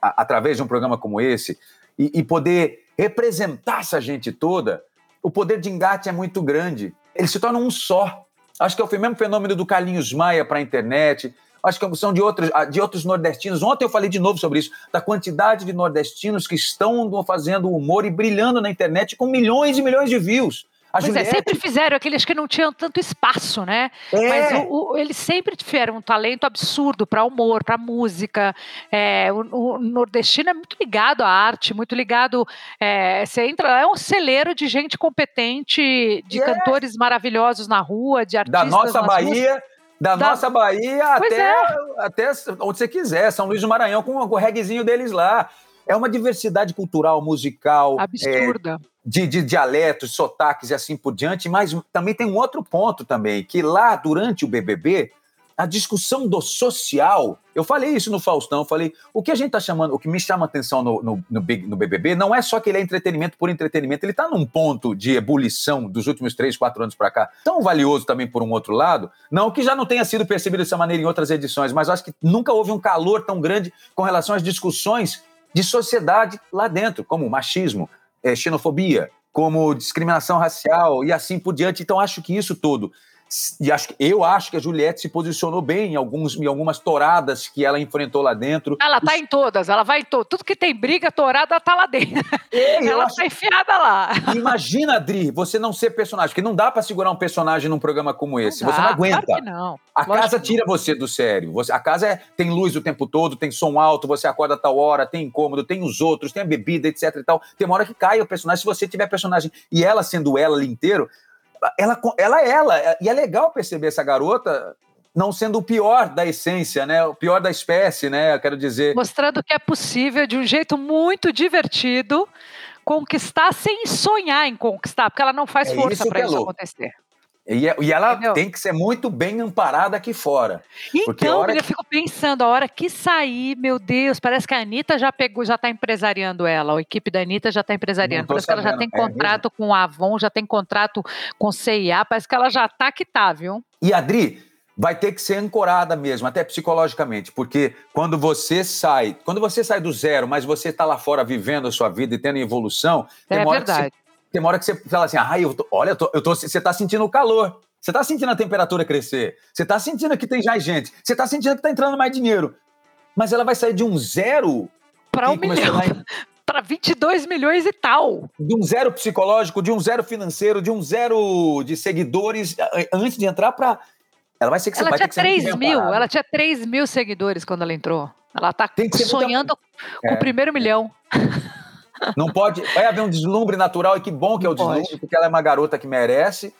Speaker 3: através de um programa como esse, e, e poder representar essa gente toda, o poder de engate é muito grande. Eles se tornam um só. Acho que é o mesmo fenômeno do Carlinhos Maia para a internet, acho que são de outros, ah, de outros nordestinos. Ontem eu falei de novo sobre isso, da quantidade de nordestinos que estão fazendo humor e brilhando na internet com milhões e milhões de views.
Speaker 1: A pois Juliette... é, sempre fizeram aqueles que não tinham tanto espaço, né? É. Mas o, o, eles sempre tiveram um talento absurdo para humor, para música. É, o, o, nordestino é muito ligado à arte, muito ligado. É, você entra, é um celeiro de gente competente, de cantores maravilhosos na rua, de artistas.
Speaker 3: Da nossa Bahia. Ruas da, da, nossa Bahia até, é. até onde você quiser, São Luís do Maranhão, com o reguezinho deles lá. É uma diversidade cultural, musical.
Speaker 1: Absurda.
Speaker 3: É, de, de dialetos, sotaques e assim por diante, mas também tem um outro ponto também, que lá durante o BBB, a discussão do social. Eu falei isso no Faustão, eu falei, o que a gente está chamando, o que me chama atenção no, no, no, Big, no BBB não é só que ele é entretenimento por entretenimento, ele está num ponto de ebulição dos últimos três, quatro anos para cá, tão valioso também por um outro lado, não que já não tenha sido percebido dessa maneira em outras edições, mas acho que nunca houve um calor tão grande com relação às discussões de sociedade lá dentro, como machismo, é, xenofobia, como discriminação racial e assim por diante. Então acho que isso tudo E acho, eu acho que a Juliette se posicionou bem em, alguns, em algumas touradas que ela enfrentou lá dentro.
Speaker 1: Ela tá em todas, ela vai em todas. Tudo que tem briga, tourada, tá lá dentro. É, ela acho... tá enfiada lá.
Speaker 3: Imagina, Adri, você não ser personagem, porque não dá para segurar um personagem num programa como esse. Não você não aguenta.
Speaker 1: Claro não.
Speaker 3: A Lógico casa tira você do sério. Você, a casa é, tem luz o tempo todo, tem som alto, você acorda a tal hora, tem incômodo, tem os outros, tem a bebida, etc e tal. Tem uma hora que cai o personagem. Se você tiver personagem e ela sendo ela ali inteiro, ela, ela é ela. E é legal perceber essa garota não sendo o pior da essência, né? O pior da espécie, né? Eu quero dizer.
Speaker 1: Mostrando que é possível de um jeito muito divertido conquistar sem sonhar em conquistar, porque ela não faz é força para isso é acontecer.
Speaker 3: E, é, e ela Entendeu? tem que ser muito bem amparada aqui fora.
Speaker 1: Então, hora... eu fico pensando, a hora que sair, meu Deus, parece que a Anitta já pegou, já está empresariando ela, a equipe da Anitta já está empresariando. Parece sabendo. que ela já tem é contrato é com a Avon, já tem contrato com CIA, parece que ela já está que tá, viu?
Speaker 3: E Adri, vai ter que ser ancorada mesmo, até psicologicamente, porque quando você sai, quando você sai do zero, mas você está lá fora vivendo a sua vida e tendo evolução,
Speaker 1: é verdade.
Speaker 3: Tem uma hora que você fala assim, ah, eu tô, olha, eu tô, eu tô, você está sentindo o calor, você está sentindo a temperatura crescer, você está sentindo que tem mais gente, você está sentindo que está entrando mais dinheiro. Mas ela vai sair de um zero
Speaker 1: para um milhão. Para 22 milhões e tal.
Speaker 3: De um zero psicológico, de um zero financeiro, de um zero de seguidores, antes de entrar para. Ela vai ser que
Speaker 1: ela tinha 3 mil, ela tinha 3 mil seguidores quando ela entrou. Ela está sonhando muito... com é. o primeiro milhão.
Speaker 3: Não pode. Vai haver um deslumbre natural e que bom que é o deslumbre, pode. porque ela é uma garota que merece.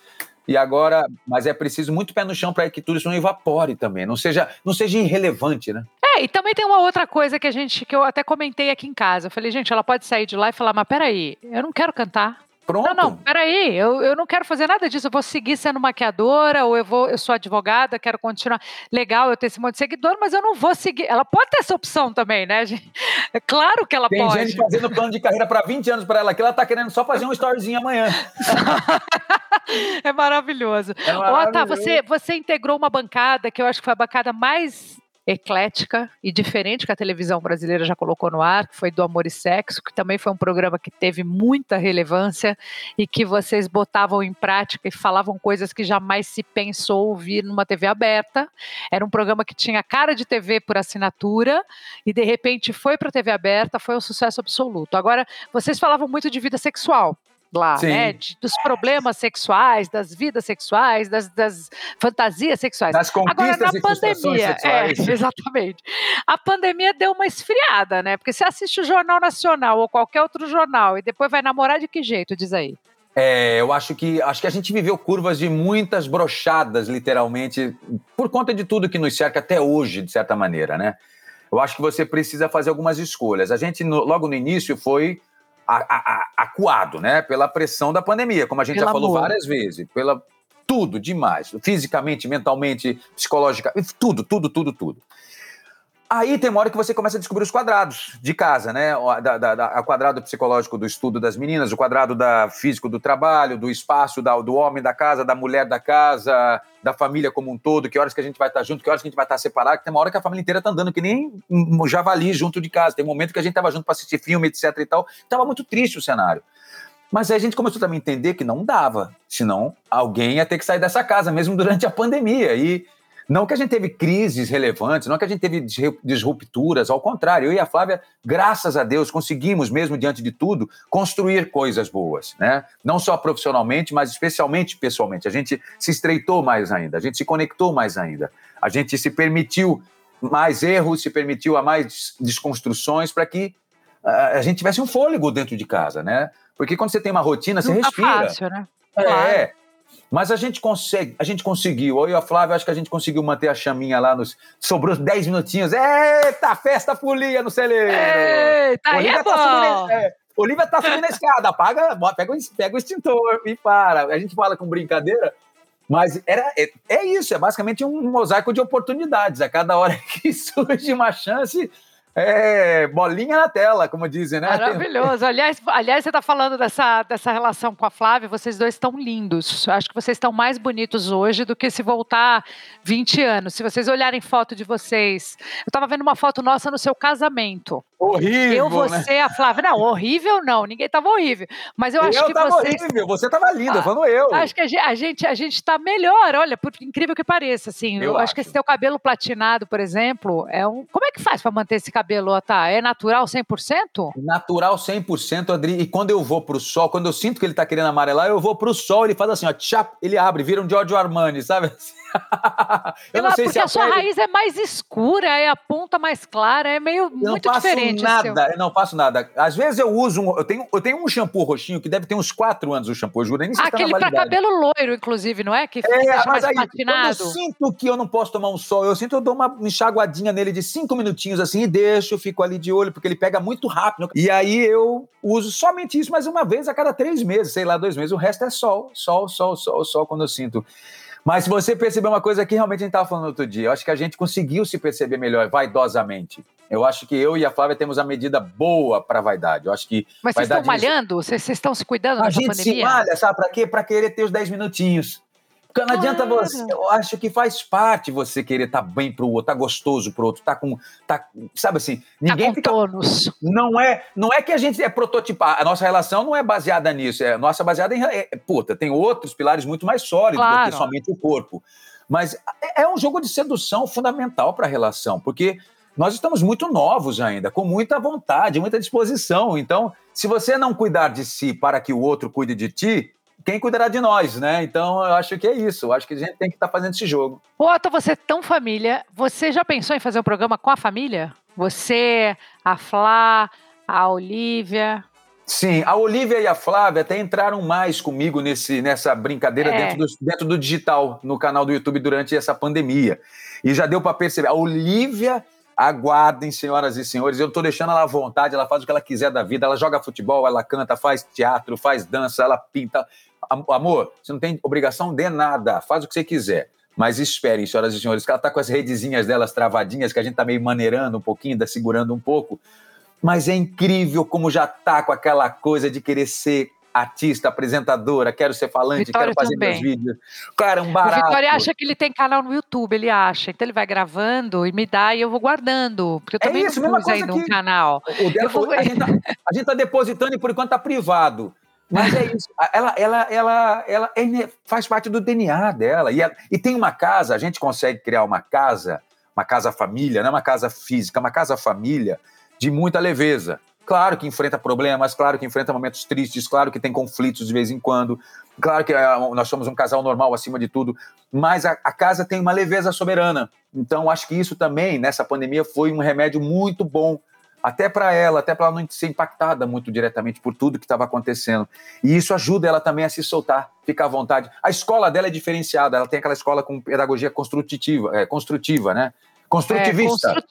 Speaker 3: E agora, mas é preciso muito pé no chão para que tudo isso não evapore também, não seja, não seja irrelevante, né?
Speaker 1: É, e também tem uma outra coisa que a gente, que eu até comentei aqui em casa. Eu falei, gente, ela pode sair de lá e falar, mas peraí, eu não quero cantar.
Speaker 3: Pronto.
Speaker 1: Não, não, peraí, eu, eu não quero fazer nada disso, eu vou seguir sendo maquiadora, ou eu vou, eu sou advogada, quero continuar. Legal eu ter esse monte de seguidor, mas eu não vou seguir. Ela pode ter essa opção também, né, gente? É claro que ela
Speaker 3: Tem
Speaker 1: pode.
Speaker 3: Tem gente fazendo plano de carreira para 20 anos para ela, que ela tá querendo só fazer um storyzinho amanhã.
Speaker 1: é maravilhoso. É maravilhoso. Ó, tá, você, você integrou uma bancada que eu acho que foi a bancada mais eclética e diferente que a televisão brasileira já colocou no ar, que foi do Amor e Sexo, que também foi um programa que teve muita relevância e que vocês botavam em prática e falavam coisas que jamais se pensou ouvir numa TV aberta. Era um programa que tinha cara de TV por assinatura e de repente foi para a TV aberta, foi um sucesso absoluto. Agora, vocês falavam muito de vida sexual lá, Sim. né? De, dos problemas sexuais, das vidas sexuais, das, das fantasias sexuais.
Speaker 3: Das conquistas Agora, na pandemia,
Speaker 1: é, exatamente. A pandemia deu uma esfriada, né? Porque você assiste o Jornal Nacional ou qualquer outro jornal e depois vai namorar de que jeito, diz aí?
Speaker 3: É, eu acho que acho que a gente viveu curvas de muitas brochadas, literalmente, por conta de tudo que nos cerca até hoje, de certa maneira, né? Eu acho que você precisa fazer algumas escolhas. A gente, no, logo no início, foi acuado, né? Pela pressão da pandemia, como a gente Pelo já falou amor. várias vezes, pela tudo demais, fisicamente, mentalmente, psicologicamente, tudo, tudo, tudo, tudo. Aí tem uma hora que você começa a descobrir os quadrados de casa, né? Da, da, da, o quadrado psicológico do estudo das meninas, o quadrado da físico do trabalho, do espaço da, do homem da casa, da mulher da casa, da família como um todo, que horas que a gente vai estar junto, que horas que a gente vai estar separado, que tem uma hora que a família inteira está andando que nem um javali junto de casa. Tem um momento que a gente estava junto para assistir filme, etc e tal. Tava muito triste o cenário. Mas aí a gente começou também a entender que não dava, senão alguém ia ter que sair dessa casa, mesmo durante a pandemia. E não que a gente teve crises relevantes, não que a gente teve disrupturas, ao contrário, eu e a Flávia, graças a Deus, conseguimos, mesmo diante de tudo, construir coisas boas, né? Não só profissionalmente, mas especialmente pessoalmente. A gente se estreitou mais ainda, a gente se conectou mais ainda, a gente se permitiu mais erros, se permitiu a mais desconstruções para que a gente tivesse um fôlego dentro de casa, né? Porque quando você tem uma rotina, você Nunca respira.
Speaker 1: Fácil, né?
Speaker 3: É, claro. Mas a gente consegue, a gente conseguiu. Eu e a Flávia, acho que a gente conseguiu manter a chaminha lá nos. Sobrou 10 minutinhos. Eita, festa folia no celeiro!
Speaker 1: Eita, Olivia, é tá subindo,
Speaker 3: é, Olivia tá subindo a escada, apaga, pega o, pega o extintor e para. A gente fala com brincadeira, mas era, é, é isso, é basicamente um mosaico de oportunidades. A cada hora que surge uma chance, é, bolinha na tela, como dizem, né?
Speaker 1: Maravilhoso. Aliás, aliás você está falando dessa, dessa relação com a Flávia, vocês dois estão lindos. Acho que vocês estão mais bonitos hoje do que se voltar 20 anos. Se vocês olharem foto de vocês. Eu estava vendo uma foto nossa no seu casamento.
Speaker 3: Horrível,
Speaker 1: Eu, você,
Speaker 3: né?
Speaker 1: a Flávia. Não, horrível não, ninguém tava horrível. Mas eu acho
Speaker 3: eu
Speaker 1: que
Speaker 3: tava
Speaker 1: vocês.
Speaker 3: horrível, você tava linda,
Speaker 1: Ah,
Speaker 3: falando eu.
Speaker 1: Acho que a gente, a gente, a tá melhor, olha, por incrível que pareça, assim. Eu,
Speaker 3: Eu
Speaker 1: acho que
Speaker 3: acho.
Speaker 1: esse teu cabelo platinado, por exemplo, é um. Como é que faz pra manter esse cabelo, Otá? É natural 100%?
Speaker 3: Natural 100%, Adri. E quando eu vou pro sol, quando eu sinto que ele tá querendo amarelar, eu vou pro sol, ele faz assim, ó, tchap, ele abre, vira um Giorgio Armani, sabe? eu não
Speaker 1: Ah,
Speaker 3: sei
Speaker 1: porque
Speaker 3: se
Speaker 1: a sua
Speaker 3: pele-
Speaker 1: raiz é mais escura, é a ponta mais clara, é meio
Speaker 3: Eu não
Speaker 1: muito diferente.
Speaker 3: Nada, eu não faço nada. Às vezes eu uso um, eu tenho, eu tenho um shampoo roxinho que deve ter uns 4 anos o shampoo, eu juro, nem sei se tá
Speaker 1: Aquele pra
Speaker 3: validade.
Speaker 1: cabelo loiro, inclusive, não é? Que
Speaker 3: É, mas
Speaker 1: mais
Speaker 3: aí, quando eu sinto que eu não posso tomar um sol, eu sinto eu dou uma enxaguadinha nele de cinco minutinhos assim e deixo, fico ali de olho, porque ele pega muito rápido. E aí eu uso somente isso, mas uma vez a cada três meses, sei lá, dois meses. O resto é sol, sol, sol, sol, sol, quando eu sinto. Mas se você perceber uma coisa que realmente a gente estava falando outro dia, eu acho que a gente conseguiu se perceber melhor, vaidosamente. Eu acho que eu e a Flávia temos a medida boa para vaidade. Eu acho que
Speaker 1: Mas vocês estão
Speaker 3: vaidade
Speaker 1: malhando? Vocês estão se cuidando
Speaker 3: a
Speaker 1: nessa
Speaker 3: gente se
Speaker 1: pandemia?
Speaker 3: malha, sabe para quê? Para querer ter os 10 minutinhos. Não adianta você. Eu acho que faz parte você querer estar bem pro outro, tá gostoso pro outro, tá com. Tá, sabe assim?
Speaker 1: Tá
Speaker 3: Ninguém
Speaker 1: com
Speaker 3: fica. Não é, não é que a gente é prototipar. A nossa relação não é baseada nisso. É nossa baseada em. É, puta, tem outros pilares muito mais sólidos do
Speaker 1: Claro.
Speaker 3: que somente o corpo. Mas é é um jogo de sedução fundamental para a relação, porque nós estamos muito novos ainda, com muita vontade, muita disposição. Então, se você não cuidar de si para que o outro cuide de ti, quem cuidará de nós, né? Então, eu acho que é isso. Eu acho que a gente tem que estar fazendo esse jogo.
Speaker 1: Otto, você é tão família. Você já pensou em fazer um programa com a família? Você, a Flá, a Olivia.
Speaker 3: Sim, a Olivia e a Flávia até entraram mais comigo nesse, nessa brincadeira
Speaker 1: É.
Speaker 3: dentro, do, dentro do digital, no canal do YouTube durante essa pandemia. E já deu para perceber. A Olivia, aguardem, senhoras e senhores, eu estou deixando ela à vontade, ela faz o que ela quiser da vida, ela joga futebol, ela canta, faz teatro, faz dança, ela pinta. Am- Amor, você não tem obrigação de nada, faz o que você quiser. Mas esperem, senhoras e senhores, que ela está com as redezinhas delas travadinhas, que a gente está meio maneirando um pouquinho, tá segurando um pouco. Mas é incrível como já tá com aquela coisa de querer ser artista, apresentadora, quero ser falante,
Speaker 1: Vitória
Speaker 3: quero fazer
Speaker 1: também.
Speaker 3: meus vídeos. Cara, um
Speaker 1: O
Speaker 3: barato.
Speaker 1: Vitória acha que ele tem canal no YouTube, ele acha. Então ele vai gravando e me dá e eu vou guardando. Porque eu
Speaker 3: É
Speaker 1: também
Speaker 3: isso,
Speaker 1: não pus um
Speaker 3: que-
Speaker 1: canal.
Speaker 3: O dela
Speaker 1: vou-
Speaker 3: a, gente tá, a gente tá depositando e por enquanto tá privado. Mas é isso. Ela, ela, ela, ela é faz parte do DNA dela. E, ela- e tem uma casa, a gente consegue criar uma casa, uma casa família, não é uma casa física, uma casa família de muita leveza. Claro que enfrenta problemas, claro que enfrenta momentos tristes, claro que tem conflitos de vez em quando, claro que ah, nós somos um casal normal acima de tudo, mas a, a casa tem uma leveza soberana. Então, acho que isso também, nessa pandemia, foi um remédio muito bom até para ela, até para ela não ser impactada muito diretamente por tudo que estava acontecendo. E isso ajuda ela também a se soltar, ficar à vontade. A escola dela é diferenciada, ela tem aquela escola com pedagogia construtiva, é, construtiva, né?
Speaker 1: É,
Speaker 3: Construtivista.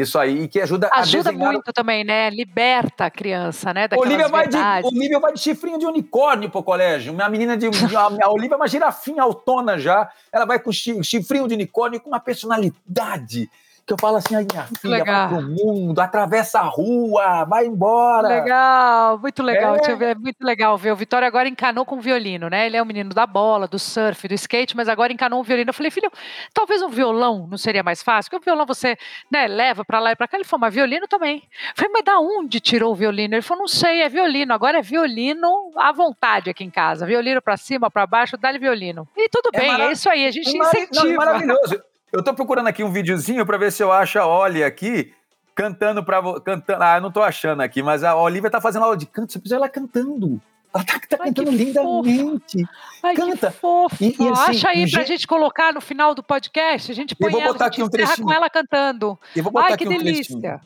Speaker 3: Isso aí, e que ajuda, a
Speaker 1: Ajuda
Speaker 3: desenhar...
Speaker 1: muito também, né? Liberta a criança, né?
Speaker 3: Olivia vai, de. Olivia vai de chifrinho de unicórnio pro colégio. Minha menina de. A, a Olivia é uma girafinha autona já. Ela vai com chi- chifrinho de unicórnio com uma personalidade. Que eu falo assim, ai, minha filha,
Speaker 1: legal.
Speaker 3: vai pro mundo, atravessa a rua, vai embora.
Speaker 1: Legal, muito legal.
Speaker 3: É.
Speaker 1: Ver, é muito legal ver. O Vitório agora encanou com violino, né? Ele é o menino da bola, do surf, do skate, mas agora encanou um violino. Eu falei, filho, talvez um violão não seria mais fácil? Porque o violão você né, leva pra lá e pra cá. Ele falou, mas violino também. Eu falei, mas da onde tirou o violino? Ele falou, não sei, é violino. Agora é violino à vontade aqui em casa. Violino pra cima, pra baixo, dá-lhe violino. E tudo
Speaker 3: É
Speaker 1: bem, é isso aí, a gente
Speaker 3: É mari- não, é
Speaker 1: incentiva.
Speaker 3: maravilhoso. Eu tô procurando aqui um videozinho para ver se eu acho a Oli aqui cantando para cantando. Ah, eu não tô achando aqui, mas a Olivia tá fazendo aula de canto. Você precisa ela cantando. Ela tá, tá
Speaker 1: Ai,
Speaker 3: cantando lindamente.
Speaker 1: Ai,
Speaker 3: Canta. E- e assim,
Speaker 1: Acha aí
Speaker 3: um
Speaker 1: pra
Speaker 3: je-
Speaker 1: gente colocar no final do podcast. A gente põe
Speaker 3: vou
Speaker 1: ela,
Speaker 3: botar
Speaker 1: a gente
Speaker 3: aqui um trechinho.
Speaker 1: com ela cantando.
Speaker 3: Eu vou botar
Speaker 1: Ai,
Speaker 3: aqui
Speaker 1: que
Speaker 3: um trechinho.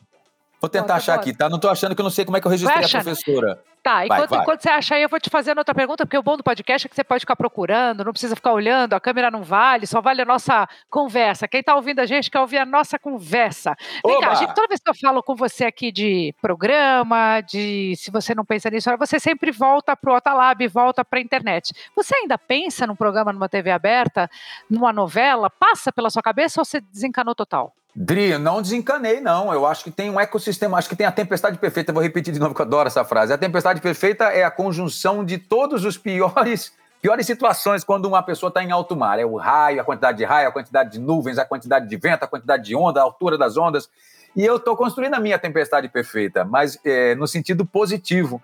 Speaker 3: Vou tentar
Speaker 1: Bota,
Speaker 3: achar
Speaker 1: bota.
Speaker 3: aqui, tá? Não tô achando que eu não sei como é que eu registrei a
Speaker 1: achando.
Speaker 3: professora.
Speaker 1: Tá, enquanto,
Speaker 3: vai.
Speaker 1: enquanto você acha aí, eu vou te fazer outra pergunta, porque o bom do podcast é que você pode ficar procurando, não precisa ficar olhando, a câmera não vale, só vale a nossa conversa. Quem está ouvindo a gente quer ouvir a nossa conversa. Vem cá, gente, toda vez que eu falo com você aqui de programa, de se você não pensa nisso, você sempre volta para o Otalab, volta para a internet. Você ainda pensa num programa numa TV aberta, numa novela? Passa pela sua cabeça ou você desencanou total?
Speaker 3: Dri, não desencanei, não. Eu acho que tem um ecossistema, acho que tem a tempestade perfeita. Eu vou repetir de novo, que eu adoro essa frase. A tempestade perfeita é a conjunção de todos os piores, piores situações quando uma pessoa está em alto mar. É o raio, a quantidade de raio, a quantidade de nuvens, a quantidade de vento, a quantidade de onda, a altura das ondas. E eu estou construindo a minha tempestade perfeita, mas é, no sentido positivo.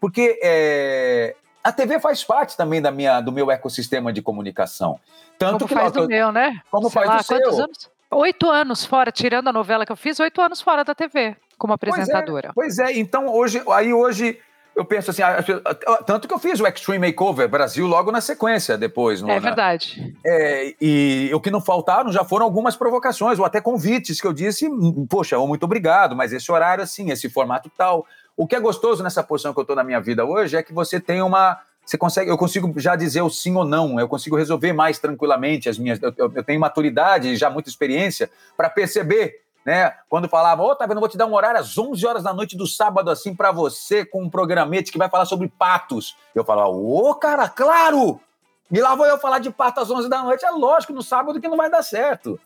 Speaker 3: Porque é, a TV faz parte também da minha, do meu ecossistema de comunicação.
Speaker 1: Tanto como que faz do meu, né?
Speaker 3: Como Sei faz lá, do seu. Anos?
Speaker 1: Oito anos fora, tirando a novela que eu fiz, oito anos fora da TV, como apresentadora.
Speaker 3: Pois é, pois é. então hoje, aí hoje eu penso assim, tanto que eu fiz o Extreme Makeover Brasil logo na sequência depois. No,
Speaker 1: é verdade.
Speaker 3: Na, é, e o que não faltaram já foram algumas provocações, ou até convites que eu disse, poxa, muito obrigado, mas esse horário assim, esse formato tal. O que é gostoso nessa posição que eu estou na minha vida hoje é que você tem uma. Você consegue, eu consigo já dizer o sim ou não, eu consigo resolver mais tranquilamente as minhas. Eu, eu tenho maturidade e já muita experiência para perceber né? Quando falava, ô, oh, tá vendo, vou te dar um horário às 11 horas da noite do sábado, assim, para você, com um programete que vai falar sobre patos. Eu falava, ô, oh, cara, claro! E lá vou eu falar de pato às 11 da noite. É lógico, no sábado que não vai dar certo.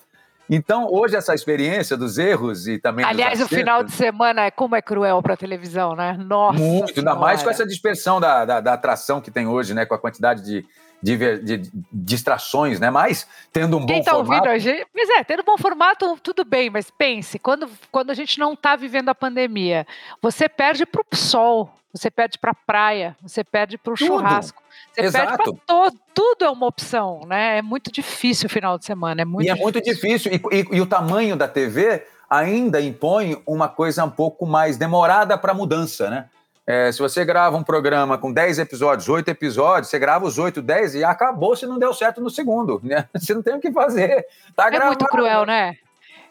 Speaker 3: Então, hoje, essa experiência dos erros e também.
Speaker 1: Aliás, o final de semana, é como é cruel para a televisão, né? Nossa.
Speaker 3: Muito, ainda mais com essa dispersão da, da, da, atração que tem hoje, né? Com a quantidade de, de, de distrações, né? Mas tendo um Quem bom tá formato. Ouvindo
Speaker 1: a gente, mas é, tendo um bom formato, tudo bem, mas pense, quando, quando a gente não está vivendo a pandemia, você perde para o sol, você perde para a praia, você perde para o churrasco. Você Exato. perde para todo, tudo é uma opção, né? É muito difícil o final de semana, é muito
Speaker 3: E
Speaker 1: difícil.
Speaker 3: é muito difícil, e, e, e o tamanho da TV ainda impõe uma coisa um pouco mais demorada para mudança, né? É, se você grava um programa com 10 episódios, 8 episódios, você grava os 8, 10 e acabou se não deu certo no segundo. Né? Você não tem o que fazer. Tá
Speaker 1: é gravado. muito cruel, né?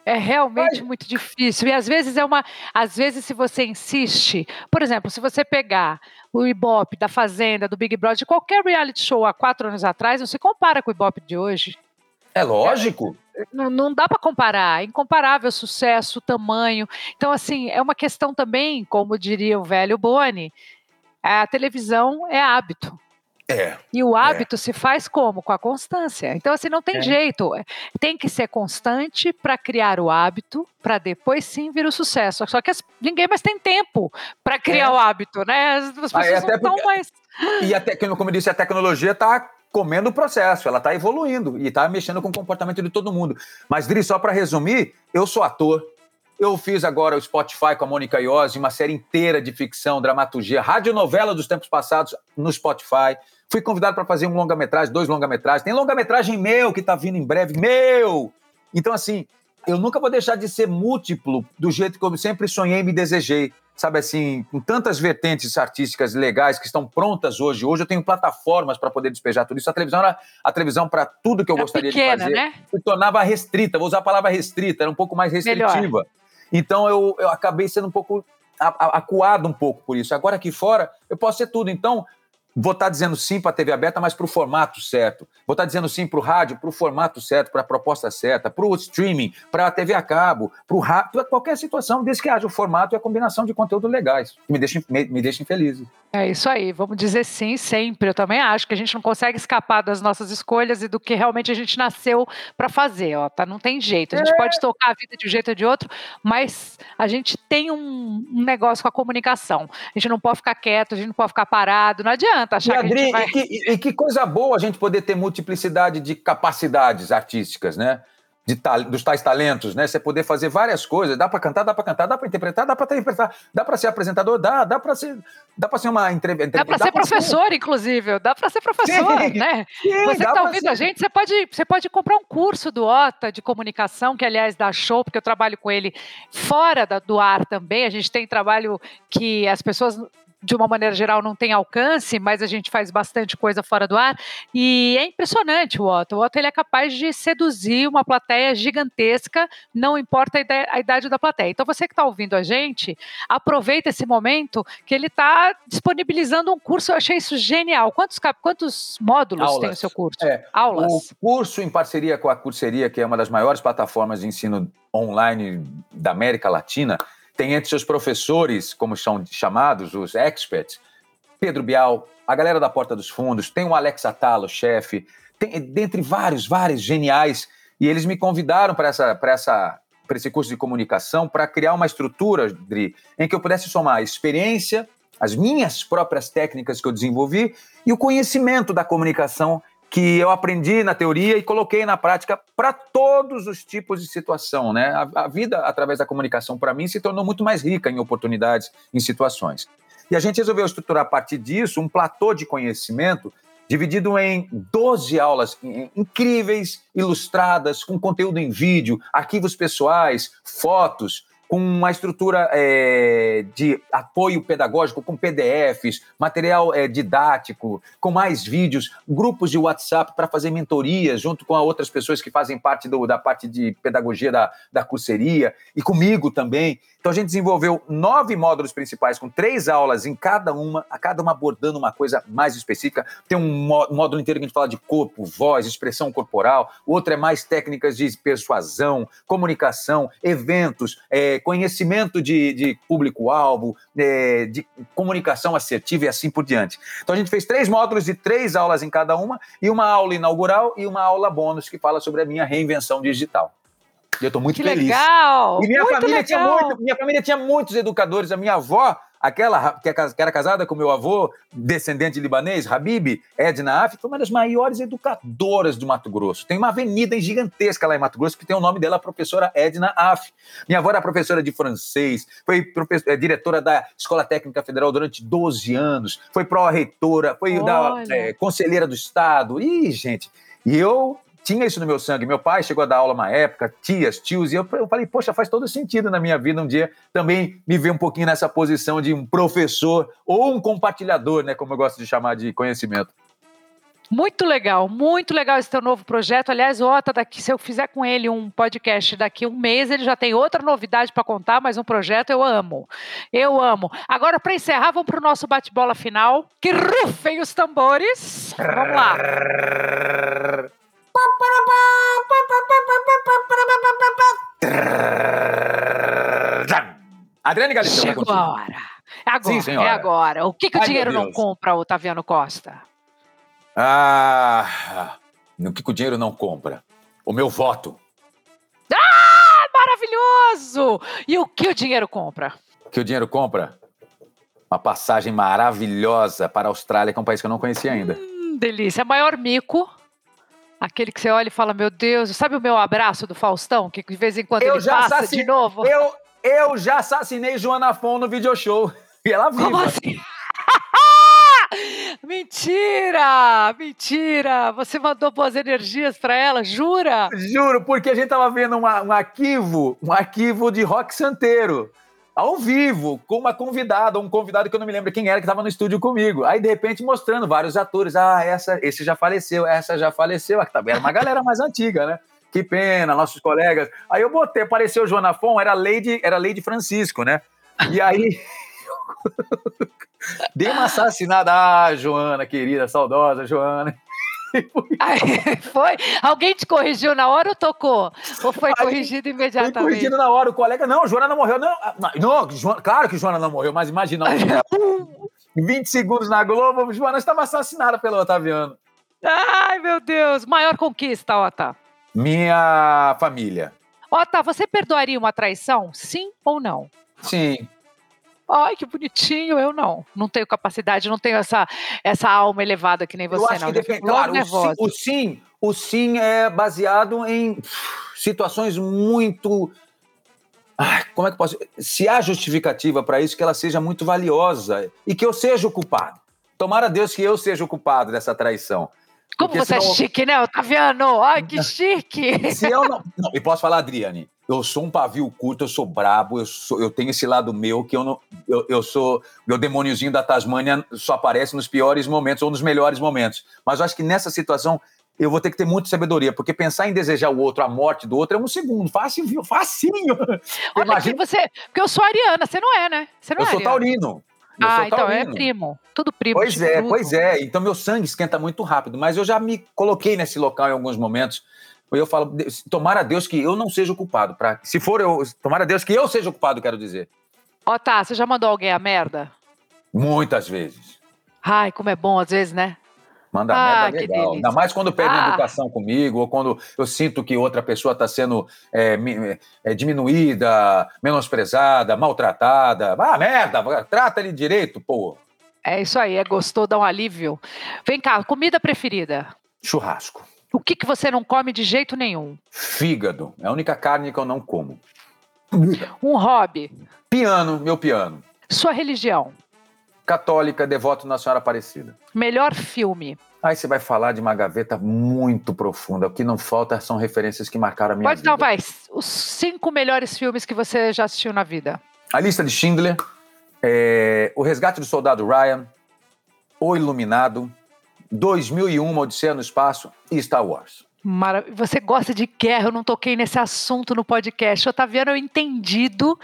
Speaker 1: É realmente Mas... muito difícil. E às vezes é uma. Às vezes, se você insiste, por exemplo, se você pegar o Ibope da Fazenda, do Big Brother, de qualquer reality show há quatro anos atrás, não se compara com o Ibope de hoje.
Speaker 3: É lógico.
Speaker 1: É, não, não, dá para comparar, é incomparável o sucesso, o tamanho. Então, assim, é uma questão também, como diria o velho Boni, a televisão é hábito.
Speaker 3: É,
Speaker 1: e o hábito é. se faz como? Com a constância. Então, assim, não tem é. jeito. Tem que ser constante para criar o hábito, para depois sim vir o sucesso. Só que as, ninguém mais tem tempo para criar é. o hábito, né? As, ah, pessoas não estão mais.
Speaker 3: E até, como eu disse, a tecnologia está comendo o processo, ela está evoluindo e está mexendo com o comportamento de todo mundo. Mas, Dri, só para resumir, eu sou ator. Eu fiz agora o Spotify com a Mônica Iose, uma série inteira de ficção, dramaturgia, radionovela dos tempos passados no Spotify. Fui convidado para fazer um longa-metragem, dois longa-metragens. Tem longa-metragem meu que está vindo em breve, meu! Então, assim, eu nunca vou deixar de ser múltiplo do jeito que eu sempre sonhei e me desejei sabe assim, com tantas vertentes artísticas legais que estão prontas hoje. Hoje eu tenho plataformas para poder despejar tudo isso. A televisão era a televisão para tudo que eu era gostaria pequena, de fazer. Né? Se tornava restrita, vou usar a palavra restrita, era um pouco mais restritiva. Melhor. Então eu, eu acabei sendo um pouco acuado um pouco por isso. Agora aqui fora, eu posso ser tudo. Então, vou estar tá dizendo sim para a TV aberta, mas para o formato certo. Vou estar tá dizendo sim para o rádio, para o formato certo, para a proposta certa, para o streaming, para a TV a cabo, para o rádio, qualquer situação, desde que haja o formato e a combinação de conteúdo legais, que me deixem, me, me deixem felizes.
Speaker 1: É isso aí, vamos dizer sim sempre. Eu também acho que a gente não consegue escapar das nossas escolhas e do que realmente a gente nasceu para fazer, ó, tá? Não tem jeito. A gente é. pode tocar a vida de um jeito ou de outro, mas a gente tem um, um, negócio com a comunicação. A gente não pode ficar quieto, a gente não pode ficar parado, não adianta achar
Speaker 3: e,
Speaker 1: Adri, que a gente vai...
Speaker 3: E que, e que coisa boa a gente poder ter multiplicidade de capacidades artísticas, né? De, dos tais talentos, né? Você poder fazer várias coisas, dá para cantar, dá para cantar, dá para interpretar, dá para interpretar, dá para ser apresentador, dá, dá para ser, dá para ser uma entrevista,
Speaker 1: dá para ser professor, ser... inclusive, dá para ser professor, sim, né? Sim, você que está ouvindo ser... a gente, você pode, você pode comprar um curso do OTA de comunicação, que aliás dá show, porque eu trabalho com ele fora da, do ar também. A gente tem trabalho que as pessoas de uma maneira geral, não tem alcance, mas a gente faz bastante coisa fora do ar. E é impressionante o Otto. O Otto ele é capaz de seduzir uma plateia gigantesca, não importa a idade da plateia. Então, você que está ouvindo a gente, aproveita esse momento que ele está disponibilizando um curso. Eu achei isso genial. Quantos, quantos módulos Aulas. tem o seu curso?
Speaker 3: É, Aulas. O curso, em parceria com a Curseria, que é uma das maiores plataformas de ensino online da América Latina, tem entre seus professores, como são chamados, os experts, Pedro Bial, a galera da Porta dos Fundos, tem o Alex Atalo, chefe, tem, dentre vários, vários geniais, e eles me convidaram para essa, essa, esse curso de comunicação para criar uma estrutura, Dri, em que eu pudesse somar a experiência, as minhas próprias técnicas que eu desenvolvi e o conhecimento da comunicação que eu aprendi na teoria e coloquei na prática para todos os tipos de situação, né? A, a vida através da comunicação para mim se tornou muito mais rica em oportunidades, em situações. E a gente resolveu estruturar a partir disso um platô de conhecimento dividido em 12 aulas incríveis, ilustradas, com conteúdo em vídeo, arquivos pessoais, fotos, com uma estrutura é, de apoio pedagógico, com PDFs, material é, didático, com mais vídeos, grupos de WhatsApp para fazer mentorias junto com outras pessoas que fazem parte do, da parte de pedagogia da, da curseria e comigo também. Então a gente desenvolveu nove módulos principais com três aulas em cada uma, a cada uma abordando uma coisa mais específica. Tem um módulo inteiro que a gente fala de corpo, voz, expressão corporal. Outro é mais técnicas de persuasão, comunicação, eventos, é, conhecimento de, de público-alvo, é, de comunicação assertiva e assim por diante. Então a gente fez três módulos de três aulas em cada uma e uma aula inaugural e uma aula bônus que fala sobre a minha reinvenção digital. E eu estou muito
Speaker 1: que
Speaker 3: feliz.
Speaker 1: legal!
Speaker 3: E minha
Speaker 1: muito
Speaker 3: família
Speaker 1: legal.
Speaker 3: tinha muito, minha família tinha muitos educadores. A minha avó, aquela que é era casada com meu avô, descendente de libanês, Habib, Edna Af, foi uma das maiores educadoras do Mato Grosso. Tem uma avenida gigantesca lá em Mato Grosso que tem o nome dela, a professora Edna Af. Minha avó era professora de francês, foi é, diretora da Escola Técnica Federal durante 12 anos, foi pró-reitora, foi da, é, conselheira do Estado. Ih, gente, e eu tinha isso no meu sangue. Meu pai chegou a dar aula uma época, tias, tios, e eu, eu falei, poxa, faz todo sentido na minha vida um dia também me ver um pouquinho nessa posição de um professor ou um compartilhador, né, como eu gosto de chamar de conhecimento.
Speaker 1: Muito legal, muito legal esse teu novo projeto. Aliás, Ota, daqui, se eu fizer com ele um podcast daqui um mês, ele já tem outra novidade para contar, mas um projeto eu amo. Eu amo. Agora, para encerrar, vamos para o nosso bate-bola final. Que rufem os tambores. Vamos lá.
Speaker 3: Adriane Galisteu,
Speaker 1: Chegou a hora. É agora,
Speaker 3: Sim, senhora.
Speaker 1: é agora. O que, que o
Speaker 3: Ai,
Speaker 1: dinheiro
Speaker 3: meu
Speaker 1: não compra, Otaviano Costa?
Speaker 3: Ah, o que que o dinheiro não compra? O meu voto.
Speaker 1: Maravilhoso! E o que o dinheiro compra?
Speaker 3: O que o dinheiro compra? Uma passagem maravilhosa para a Austrália, que é um país que eu não conhecia ainda.
Speaker 1: Hum, delícia. Maior mico. Aquele que você olha e fala, meu Deus, sabe o meu abraço do Faustão? Que de vez em quando
Speaker 3: Eu
Speaker 1: ele
Speaker 3: já
Speaker 1: passa
Speaker 3: assassinei-
Speaker 1: de novo?
Speaker 3: Eu, eu já assassinei Joana Fon no video show. E ela viva.
Speaker 1: Como assim? mentira! Mentira! Você mandou boas energias pra ela, jura?
Speaker 3: Juro, porque a gente tava vendo uma- um arquivo, um arquivo de rock santeiro, ao vivo, com uma convidada, um convidado que eu não me lembro quem era, que estava no estúdio comigo. Aí, de repente, mostrando vários atores. Ah, essa, esse já faleceu, essa já faleceu. Aqui também era uma galera mais antiga, né? Que pena, nossos colegas. Aí eu botei, apareceu Joana Fon, era Lady, era Lady Francisco, né? E aí. Dei uma assassinada. Ah, Joana, querida, saudosa Joana.
Speaker 1: Aí, foi? Alguém te corrigiu na hora ou tocou? Ou foi
Speaker 3: Aí,
Speaker 1: corrigido
Speaker 3: Fui
Speaker 1: imediatamente?
Speaker 3: corrigindo na hora, o colega, não, Joana não morreu, não. Ah, Não, claro que Joana não morreu, mas imagina, 20 segundos na Globo, Joana estava assassinada pelo Otaviano.
Speaker 1: Ai, meu Deus! Maior conquista, Ota.
Speaker 3: Minha família.
Speaker 1: Ota, você perdoaria uma traição? Sim ou não?
Speaker 3: Sim.
Speaker 1: Ai, que bonitinho, eu não. Não tenho capacidade, não tenho essa, essa alma elevada que nem
Speaker 3: Eu
Speaker 1: você,
Speaker 3: acho
Speaker 1: não.
Speaker 3: que depende.
Speaker 1: logo
Speaker 3: Claro, o sim,
Speaker 1: nervosa.
Speaker 3: o sim, o sim é baseado em situações muito. Ai, como é que eu posso. Se há justificativa para isso, que ela seja muito valiosa e que eu seja o culpado. Tomara a Deus que eu seja o culpado dessa traição.
Speaker 1: Como
Speaker 3: porque
Speaker 1: você é
Speaker 3: senão-
Speaker 1: chique, né, Otaviano? Ai, que chique!
Speaker 3: Se eu não, não. E posso falar, Adriane, eu sou um pavio curto, eu sou brabo, eu, sou, eu tenho esse lado meu que eu não. Eu, eu sou. Meu demôniozinho da Tasmânia só aparece nos piores momentos ou nos melhores momentos. Mas eu acho que nessa situação eu vou ter que ter muita sabedoria, porque pensar em desejar o outro, a morte do outro, é um segundo. Fácil, viu? Facinho.
Speaker 1: Olha
Speaker 3: Imagina-
Speaker 1: que você. Porque eu sou ariana, você não é, né? Você não
Speaker 3: Eu
Speaker 1: é
Speaker 3: sou
Speaker 1: ariana.
Speaker 3: taurino. Eu
Speaker 1: Ah,
Speaker 3: sou
Speaker 1: então é primo. Tudo primo.
Speaker 3: Pois é, pois é. Então meu sangue esquenta muito rápido, mas eu já me coloquei nesse local em alguns momentos. Eu falo, tomara a Deus que eu não seja o culpado. Pra, se for eu, tomara a Deus que eu seja o culpado, quero dizer.
Speaker 1: Ó, tá, você já mandou alguém a merda?
Speaker 3: Muitas vezes.
Speaker 1: Ai, como é bom às vezes, né?
Speaker 3: Manda
Speaker 1: Ah,
Speaker 3: merda legal. Ainda mais quando perde
Speaker 1: Ah.
Speaker 3: educação comigo, ou quando eu sinto que outra pessoa está sendo é, é, diminuída, menosprezada, maltratada. Ah, merda, trata ele direito, pô.
Speaker 1: É isso aí, é gostou, dá um alívio. Vem cá, comida preferida.
Speaker 3: Churrasco.
Speaker 1: O que, que você não come de jeito nenhum?
Speaker 3: Fígado. É a única carne que eu não como.
Speaker 1: Um hobby.
Speaker 3: Piano, meu piano.
Speaker 1: Sua religião.
Speaker 3: Católica, devoto na Senhora Aparecida.
Speaker 1: Melhor filme.
Speaker 3: Aí você vai falar de uma gaveta muito profunda. O que não falta são referências que marcaram a minha
Speaker 1: Pode
Speaker 3: vida.
Speaker 1: não, vai. Os cinco melhores filmes que você já assistiu na vida.
Speaker 3: A lista de Schindler, é, O Resgate do Soldado Ryan, O Iluminado, 2001, Uma Odisseia no Espaço e Star Wars.
Speaker 1: Mara- Você gosta de guerra? Eu não toquei nesse assunto no podcast. Otaviano é entendido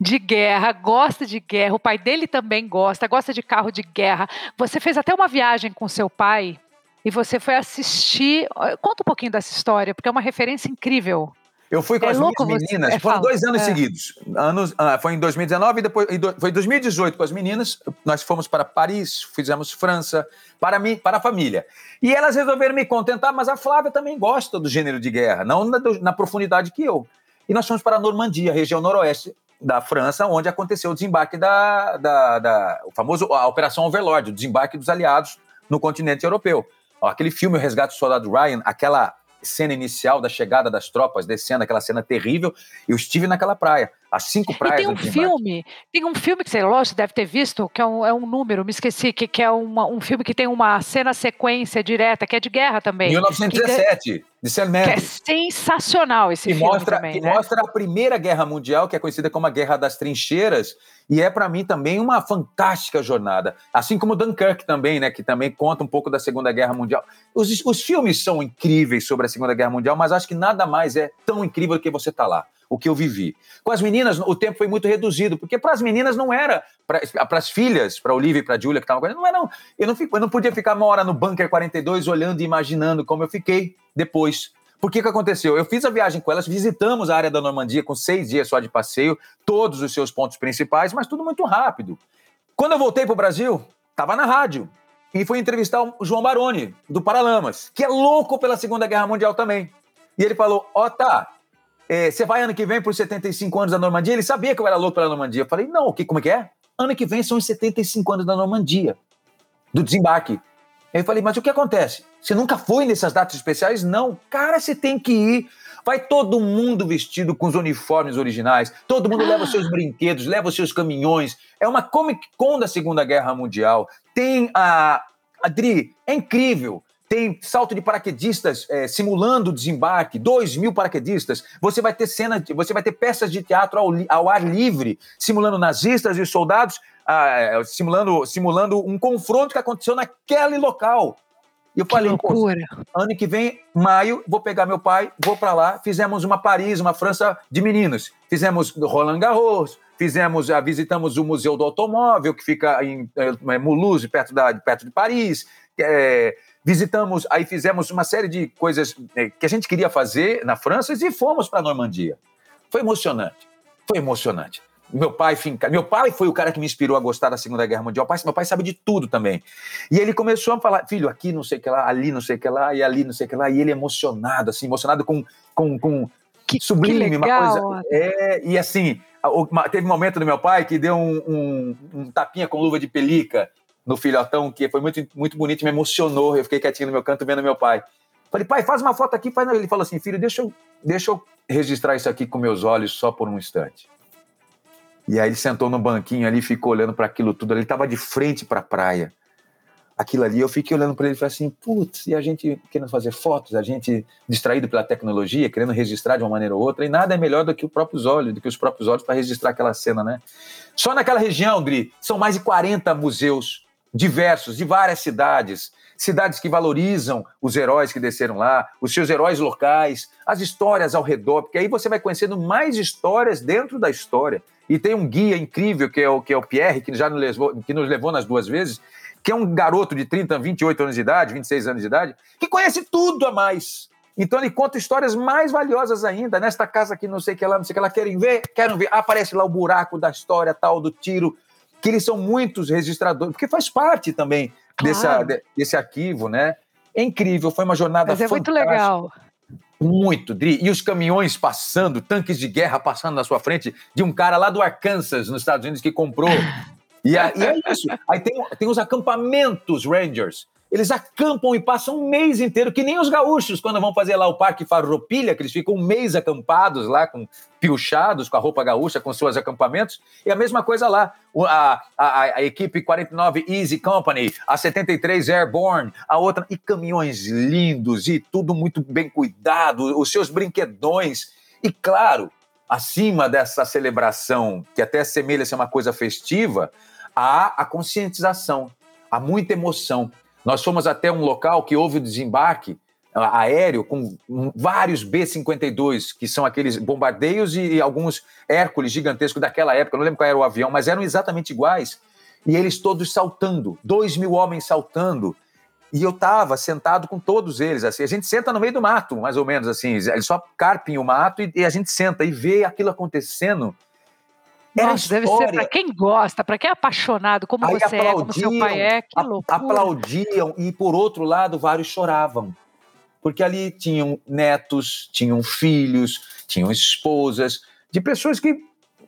Speaker 1: de guerra, gosta de guerra. O pai dele também gosta, gosta de carro de guerra. Você fez até uma viagem com seu pai e você foi assistir. Conta um pouquinho dessa história, porque é uma referência incrível.
Speaker 3: Eu fui com
Speaker 1: É
Speaker 3: as minhas meninas,
Speaker 1: é,
Speaker 3: foram
Speaker 1: fala.
Speaker 3: dois anos
Speaker 1: É.
Speaker 3: seguidos. Anos, ah, foi em 2019 e depois, e do- foi em 2018 com as meninas. Nós fomos para Paris, fizemos França, para mim, para a família. E elas resolveram me contentar, mas a Flávia também gosta do gênero de guerra, não na, na profundidade que eu. E nós fomos para a Normandia, região noroeste da França, onde aconteceu o desembarque da, da, da- o famoso a Operação Overlord, o desembarque dos aliados no continente europeu. Ó, aquele filme O Resgate do Soldado Ryan, aquela cena inicial da chegada das tropas descendo, aquela cena terrível, eu estive naquela praia, as cinco
Speaker 1: E
Speaker 3: praias
Speaker 1: tem um filme, tem um filme que você, lógico, deve ter visto, que é um, é um número, me esqueci, que, que é uma- um filme que tem uma cena sequência direta, que é de guerra também.
Speaker 3: 1917, de Sam
Speaker 1: Que é
Speaker 3: Mendes.
Speaker 1: sensacional esse
Speaker 3: que
Speaker 1: filme
Speaker 3: mostra,
Speaker 1: também,
Speaker 3: que
Speaker 1: né?
Speaker 3: mostra a Primeira Guerra Mundial, que é conhecida como a Guerra das Trincheiras, e é para mim também uma fantástica jornada. Assim como Dunkirk também, né, que também conta um pouco da Segunda Guerra Mundial. Os, os filmes são incríveis sobre a Segunda Guerra Mundial, mas acho que nada mais é tão incrível do que você tá lá, o que eu vivi. Com as meninas, o tempo foi muito reduzido, porque para as meninas não era, para as filhas, para Olivia e para Julia que estavam com não era, não. Eu não, fico- eu não podia ficar uma hora no bunker 42 olhando e imaginando como eu fiquei depois. Por que aconteceu? Eu fiz a viagem com elas, visitamos a área da Normandia com seis dias só de passeio, todos os seus pontos principais, mas tudo muito rápido. Quando eu voltei para o Brasil, estava na rádio e fui entrevistar o João Baroni, do Paralamas, que é louco pela Segunda Guerra Mundial também. E ele falou: Ó, tá, é, você vai ano que vem os 75 anos da Normandia? Ele sabia que eu era louco pela Normandia. Eu falei: não, que, como é que é? Ano que vem são os 75 anos da Normandia, do desembarque. Eu falei, mas o que acontece? Você nunca foi nessas datas especiais? Não. Cara, você tem que ir. Vai todo mundo vestido com os uniformes originais, todo mundo leva os seus brinquedos, leva os seus caminhões. É uma Comic Con da Segunda Guerra Mundial. Tem a. Adri, é incrível. Tem salto de paraquedistas é, simulando o desembarque, dois mil paraquedistas. Você vai ter cena, você vai ter peças de teatro ao, ao ar livre, simulando nazistas e soldados, ah, é, simulando, simulando um confronto que aconteceu naquele local. E eu
Speaker 1: Que
Speaker 3: falei,
Speaker 1: loucura.
Speaker 3: ano que vem, maio, vou pegar meu pai, vou para lá. Fizemos uma Paris, uma França de meninos. Fizemos Roland Garros, fizemos, ah, visitamos o Museu do Automóvel, que fica em eh, Mulhouse, perto, da, perto de Paris. Eh, visitamos, aí fizemos uma série de coisas eh, que a gente queria fazer na França e fomos para a Normandia. Foi emocionante, foi emocionante. Meu pai, finca... meu pai foi o cara que me inspirou a gostar da Segunda Guerra Mundial. Meu pai sabe de tudo também. E ele começou a falar, filho, aqui não sei o que lá, ali não sei o que lá, e ali não sei o que lá. E ele emocionado, assim, emocionado com, com, com
Speaker 1: Que,
Speaker 3: sublime,
Speaker 1: que
Speaker 3: uma coisa. É, e assim, teve um momento do meu pai que deu um, um- um tapinha com luva de pelica no filhotão, que foi muito, muito bonito, me emocionou. Eu fiquei quietinho no meu canto vendo meu pai. Falei, pai, faz uma foto aqui. Faz... Ele falou assim, filho, deixa eu, deixa eu registrar isso aqui com meus olhos só por um instante. E aí ele sentou no banquinho ali, ficou olhando para aquilo tudo. Ele estava de frente para a praia. Aquilo ali, eu fiquei olhando para ele e falei assim: putz, e a gente querendo fazer fotos, a gente distraído pela tecnologia, querendo registrar de uma maneira ou outra, e nada é melhor do que os próprios olhos, do que os próprios olhos para registrar aquela cena, né? Só naquela região, Dri, são mais de 40 museus diversos, de várias cidades, cidades que valorizam os heróis que desceram lá, os seus heróis locais, as histórias ao redor, porque aí você vai conhecendo mais histórias dentro da história. E tem um guia incrível que é o, que é o Pierre, que já nos levou, que nos levou nas duas vezes, que é um garoto de 30, 28 anos de idade, 26 anos de idade, que conhece tudo a mais. Então ele conta histórias mais valiosas ainda. Nesta casa aqui, não sei o que lá, não sei o que lá, querem ver? Querem ver? Aparece lá o buraco da história tal, do tiro, que eles são muitos registradores, porque faz parte também
Speaker 1: Claro.
Speaker 3: de- desse arquivo, né? É incrível, foi uma jornada
Speaker 1: Mas é muito
Speaker 3: fantástica.
Speaker 1: legal.
Speaker 3: Muito, Dri. E os caminhões passando, tanques de guerra passando na sua frente, de um cara lá do Arkansas, nos Estados Unidos, que comprou. E, a- e é isso. Aí tem, tem os acampamentos Rangers. Eles acampam e passam um mês inteiro, que nem os gaúchos, quando vão fazer lá o Parque Farroupilha, que eles ficam um mês acampados lá, com piochados, com a roupa gaúcha, com seus acampamentos. E a mesma coisa lá. A, a, a equipe 49 Easy Company, a 73 Airborne, a outra. E caminhões lindos, e tudo muito bem cuidado, os seus brinquedões. E claro, acima dessa celebração, que até assemelha ser uma coisa festiva, há a conscientização, há muita emoção. Nós fomos até um local que houve o desembarque aéreo com vários B-52, que são aqueles bombardeios e, alguns Hércules gigantescos daquela época, não lembro qual era o avião, mas eram exatamente iguais. E eles todos saltando, dois mil homens saltando. E eu estava sentado com todos eles, assim, a gente senta no meio do mato, mais ou menos assim, eles só carpem o mato e, e a gente senta e vê aquilo acontecendo
Speaker 1: nossa, deve ser para quem gosta, para quem é apaixonado, como Aí você é, como seu pai é, que loucura.
Speaker 3: Aplaudiam e, por outro lado, vários choravam. Porque ali tinham netos, tinham filhos, tinham esposas, de pessoas que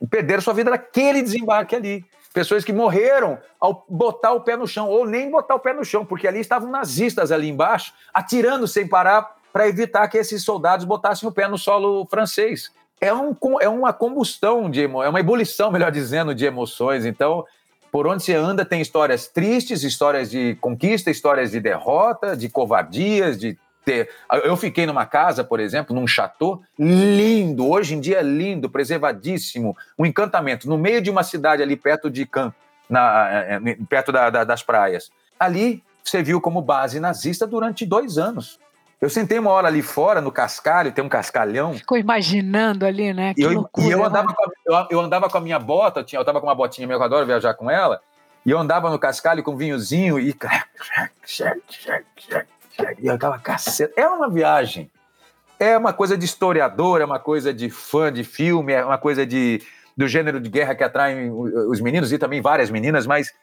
Speaker 3: perderam sua vida naquele desembarque ali. Pessoas que morreram ao botar o pé no chão, ou nem botar o pé no chão, porque ali estavam nazistas ali embaixo, atirando sem parar para evitar que esses soldados botassem o pé no solo francês é, um, é uma combustão de emo, é uma ebulição, melhor dizendo, de emoções. Então, por onde você anda tem histórias tristes, histórias de conquista, histórias de derrota, de covardias, de ter. Eu fiquei numa casa, por exemplo, num chateau lindo, hoje em dia lindo, preservadíssimo, um encantamento, no meio de uma cidade ali perto de Cannes, é, é, perto da, da, das praias. Ali serviu como base nazista durante dois anos. Eu sentei uma hora ali fora, no cascalho, tem um cascalhão.
Speaker 1: Ficou imaginando ali, né?
Speaker 3: Que e eu, loucura, e eu, andava com a, eu, eu, andava com a minha bota, eu, tinha, eu tava com uma botinha minha, eu adoro viajar com ela, e eu andava no cascalho com um vinhozinho e... E eu tava caceta. É uma viagem. É uma coisa de historiador, é uma coisa de fã de filme, é uma coisa de, do gênero de guerra que atrai os meninos e também várias meninas, mas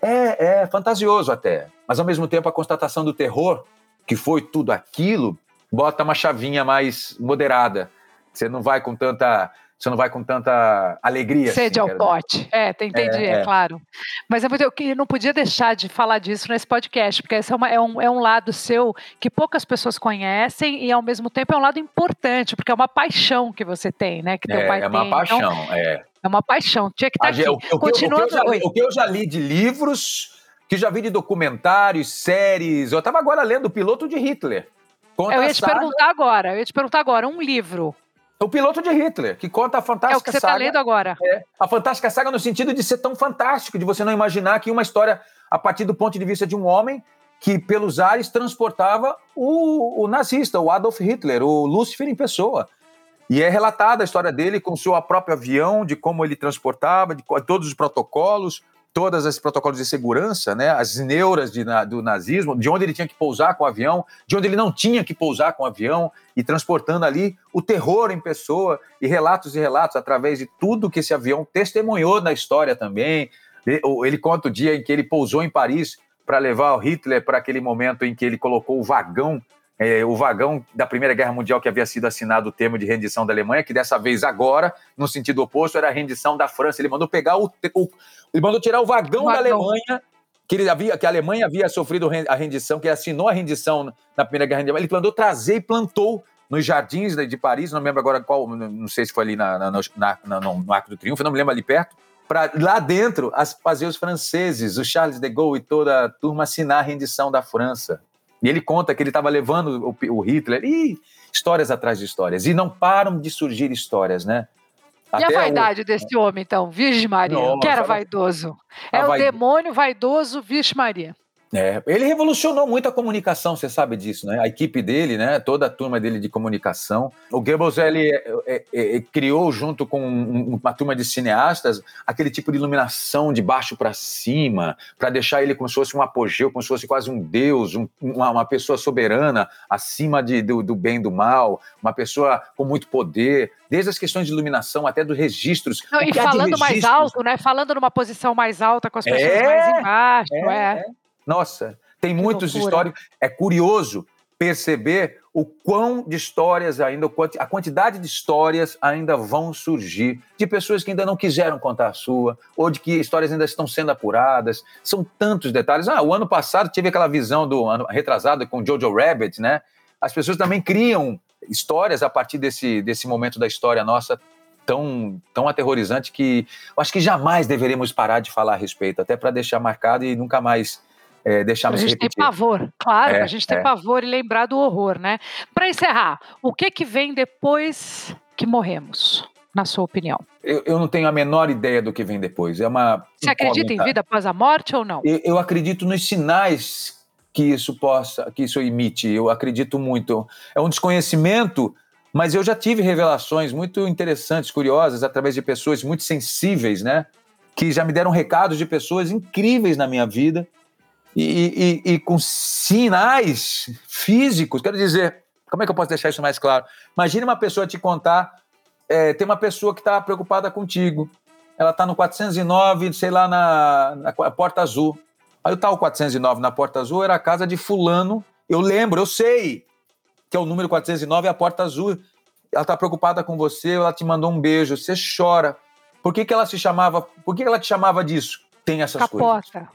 Speaker 3: é, é fantasioso até. Mas ao mesmo tempo a constatação do terror que foi tudo aquilo, bota uma chavinha mais moderada. Você não vai com tanta você não vai com tanta alegria.
Speaker 1: Sede
Speaker 3: assim,
Speaker 1: ao pote. É, entendi, é, é, é, claro. Mas eu, eu não podia deixar de falar disso nesse podcast, porque esse é, uma, é, um, é um lado seu que poucas pessoas conhecem e, ao mesmo tempo, é um lado importante, porque é uma paixão que você tem, né? Que teu
Speaker 3: é,
Speaker 1: pai
Speaker 3: é uma
Speaker 1: tem.
Speaker 3: paixão, então, é.
Speaker 1: É uma paixão. Tinha que estar tá aqui. O,
Speaker 3: o, Continuando... o, que li, o que eu já li de livros que já vi de documentários, séries. Eu estava agora lendo O Piloto de Hitler.
Speaker 1: Conta eu ia te perguntar agora, eu ia te perguntar agora, um livro.
Speaker 3: O Piloto de Hitler, que conta a fantástica saga. É o que
Speaker 1: você
Speaker 3: está
Speaker 1: lendo agora.
Speaker 3: É, a fantástica saga no sentido de ser tão fantástico, de você não imaginar que uma história a partir do ponto de vista de um homem que pelos ares transportava o, o nazista, o Adolf Hitler, o Lúcifer em pessoa. E é relatada a história dele com o seu próprio avião, de como ele transportava, de todos os protocolos, todos os protocolos de segurança, né, as neuras de, na, do nazismo, de onde ele tinha que pousar com o avião, de onde ele não tinha que pousar com o avião, e transportando ali o terror em pessoa, e relatos e relatos através de tudo que esse avião testemunhou na história também. Ele conta o dia em que ele pousou em Paris para levar o Hitler para aquele momento em que ele colocou o vagão é, o vagão da Primeira Guerra Mundial que havia sido assinado o termo de rendição da Alemanha, que dessa vez agora, no sentido oposto, era a rendição da França. Ele mandou pegar o, o ele mandou tirar o vagão, o vagão. da Alemanha que ele havia, que a Alemanha havia sofrido a rendição, que assinou a rendição na Primeira Guerra Mundial. Ele mandou trazer e plantou nos jardins de Paris, não me lembro agora qual, não sei se foi ali na, na, na, no, no Arco do Triunfo, não me lembro ali perto, para lá dentro as, fazer os franceses, o Charles de Gaulle e toda a turma assinar a rendição da França. E ele conta que ele estava levando o, o, Hitler, e histórias atrás de histórias. E não param de surgir histórias, né?
Speaker 1: Até e a vaidade o... desse homem, então? Virgem Maria, Nossa, que era vaidoso. É o demônio vaidoso, Virgem Maria.
Speaker 3: É, ele revolucionou muito a comunicação, você sabe disso, né? A equipe dele, né? Toda a turma dele de comunicação. O Goebbels ele é, é, é, criou junto com uma turma de cineastas aquele tipo de iluminação de baixo para cima, para deixar ele como se fosse um apogeu, como se fosse quase um deus, um, uma, uma, pessoa soberana acima de, do, do bem e do mal, uma pessoa com muito poder, desde as questões de iluminação até dos registros.
Speaker 1: Não, e falando mais alto, né? Falando numa posição mais alta com as pessoas é, mais embaixo, é.
Speaker 3: Nossa, tem que muitos loucura. históricos. É curioso perceber o quão de histórias ainda, a quantidade de histórias ainda vão surgir de pessoas que ainda não quiseram contar a sua, ou de que histórias ainda estão sendo apuradas. São tantos detalhes. Ah, o ano passado tive aquela visão do ano retrasado com Jojo Rabbit, né? As pessoas também criam histórias a partir desse, desse momento da história nossa tão, tão aterrorizante que eu acho que jamais deveríamos parar de falar a respeito, até para deixar marcado e nunca mais é, deixar
Speaker 1: A gente tem pavor, claro, é, a gente tem é. pavor e lembrar do horror, né? Para encerrar, o que que vem depois que morremos, na sua opinião?
Speaker 3: Eu, eu, não tenho a menor ideia do que vem depois. É uma.
Speaker 1: Você acredita em vida após a morte ou não?
Speaker 3: Eu, eu acredito nos sinais que isso possa, que isso emite. Eu acredito muito. É um desconhecimento mas eu já tive revelações muito interessantes, curiosas, através de pessoas muito sensíveis, né? Que já me deram recados de pessoas incríveis na minha vida e, e, e com sinais físicos. Quero dizer, como é que eu posso deixar isso mais claro? Imagine uma pessoa te contar, é, tem uma pessoa que está preocupada contigo, ela está no 409, sei lá, na, na Porta Azul. Aí o tal 409 na Porta Azul era a casa de fulano, eu lembro, eu sei, que é o número 409, é a porta azul. Ela está preocupada com você, ela te mandou um beijo, você chora. Por que, que ela se chamava? Por que, que ela te chamava disso? Tem essas
Speaker 1: Capota.
Speaker 3: coisas.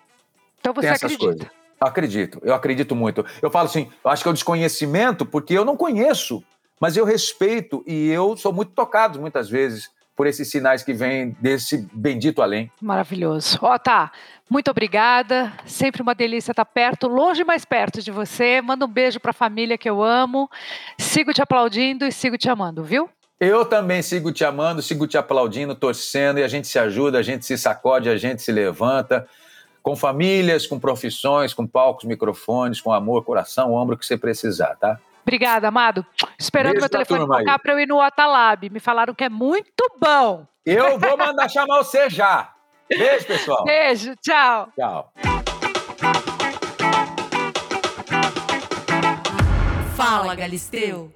Speaker 1: Então você acredita?
Speaker 3: Acredito, eu acredito muito. Eu falo assim, eu acho que é o desconhecimento, porque eu não conheço, mas eu respeito e eu sou muito tocado muitas vezes por esses sinais que vêm desse bendito além.
Speaker 1: Maravilhoso. Ó, tá. Muito obrigada. Sempre uma delícia estar perto, longe mais perto de você. Manda um beijo para a família que eu amo. Sigo te aplaudindo e sigo te amando, viu?
Speaker 3: Eu também sigo te amando, sigo te aplaudindo, torcendo e a gente se ajuda, a gente se sacode, a gente se levanta. Com famílias, com profissões, com palcos, microfones, com amor, coração, ombro que você precisar, tá?
Speaker 1: Obrigada, amado. Esperando Beijo meu telefone tocar para eu ir no Otalab. Me falaram que é muito bom.
Speaker 3: Eu vou mandar chamar você já. Beijo, pessoal.
Speaker 1: Beijo, tchau.
Speaker 3: Tchau.
Speaker 2: Fala, Galisteu.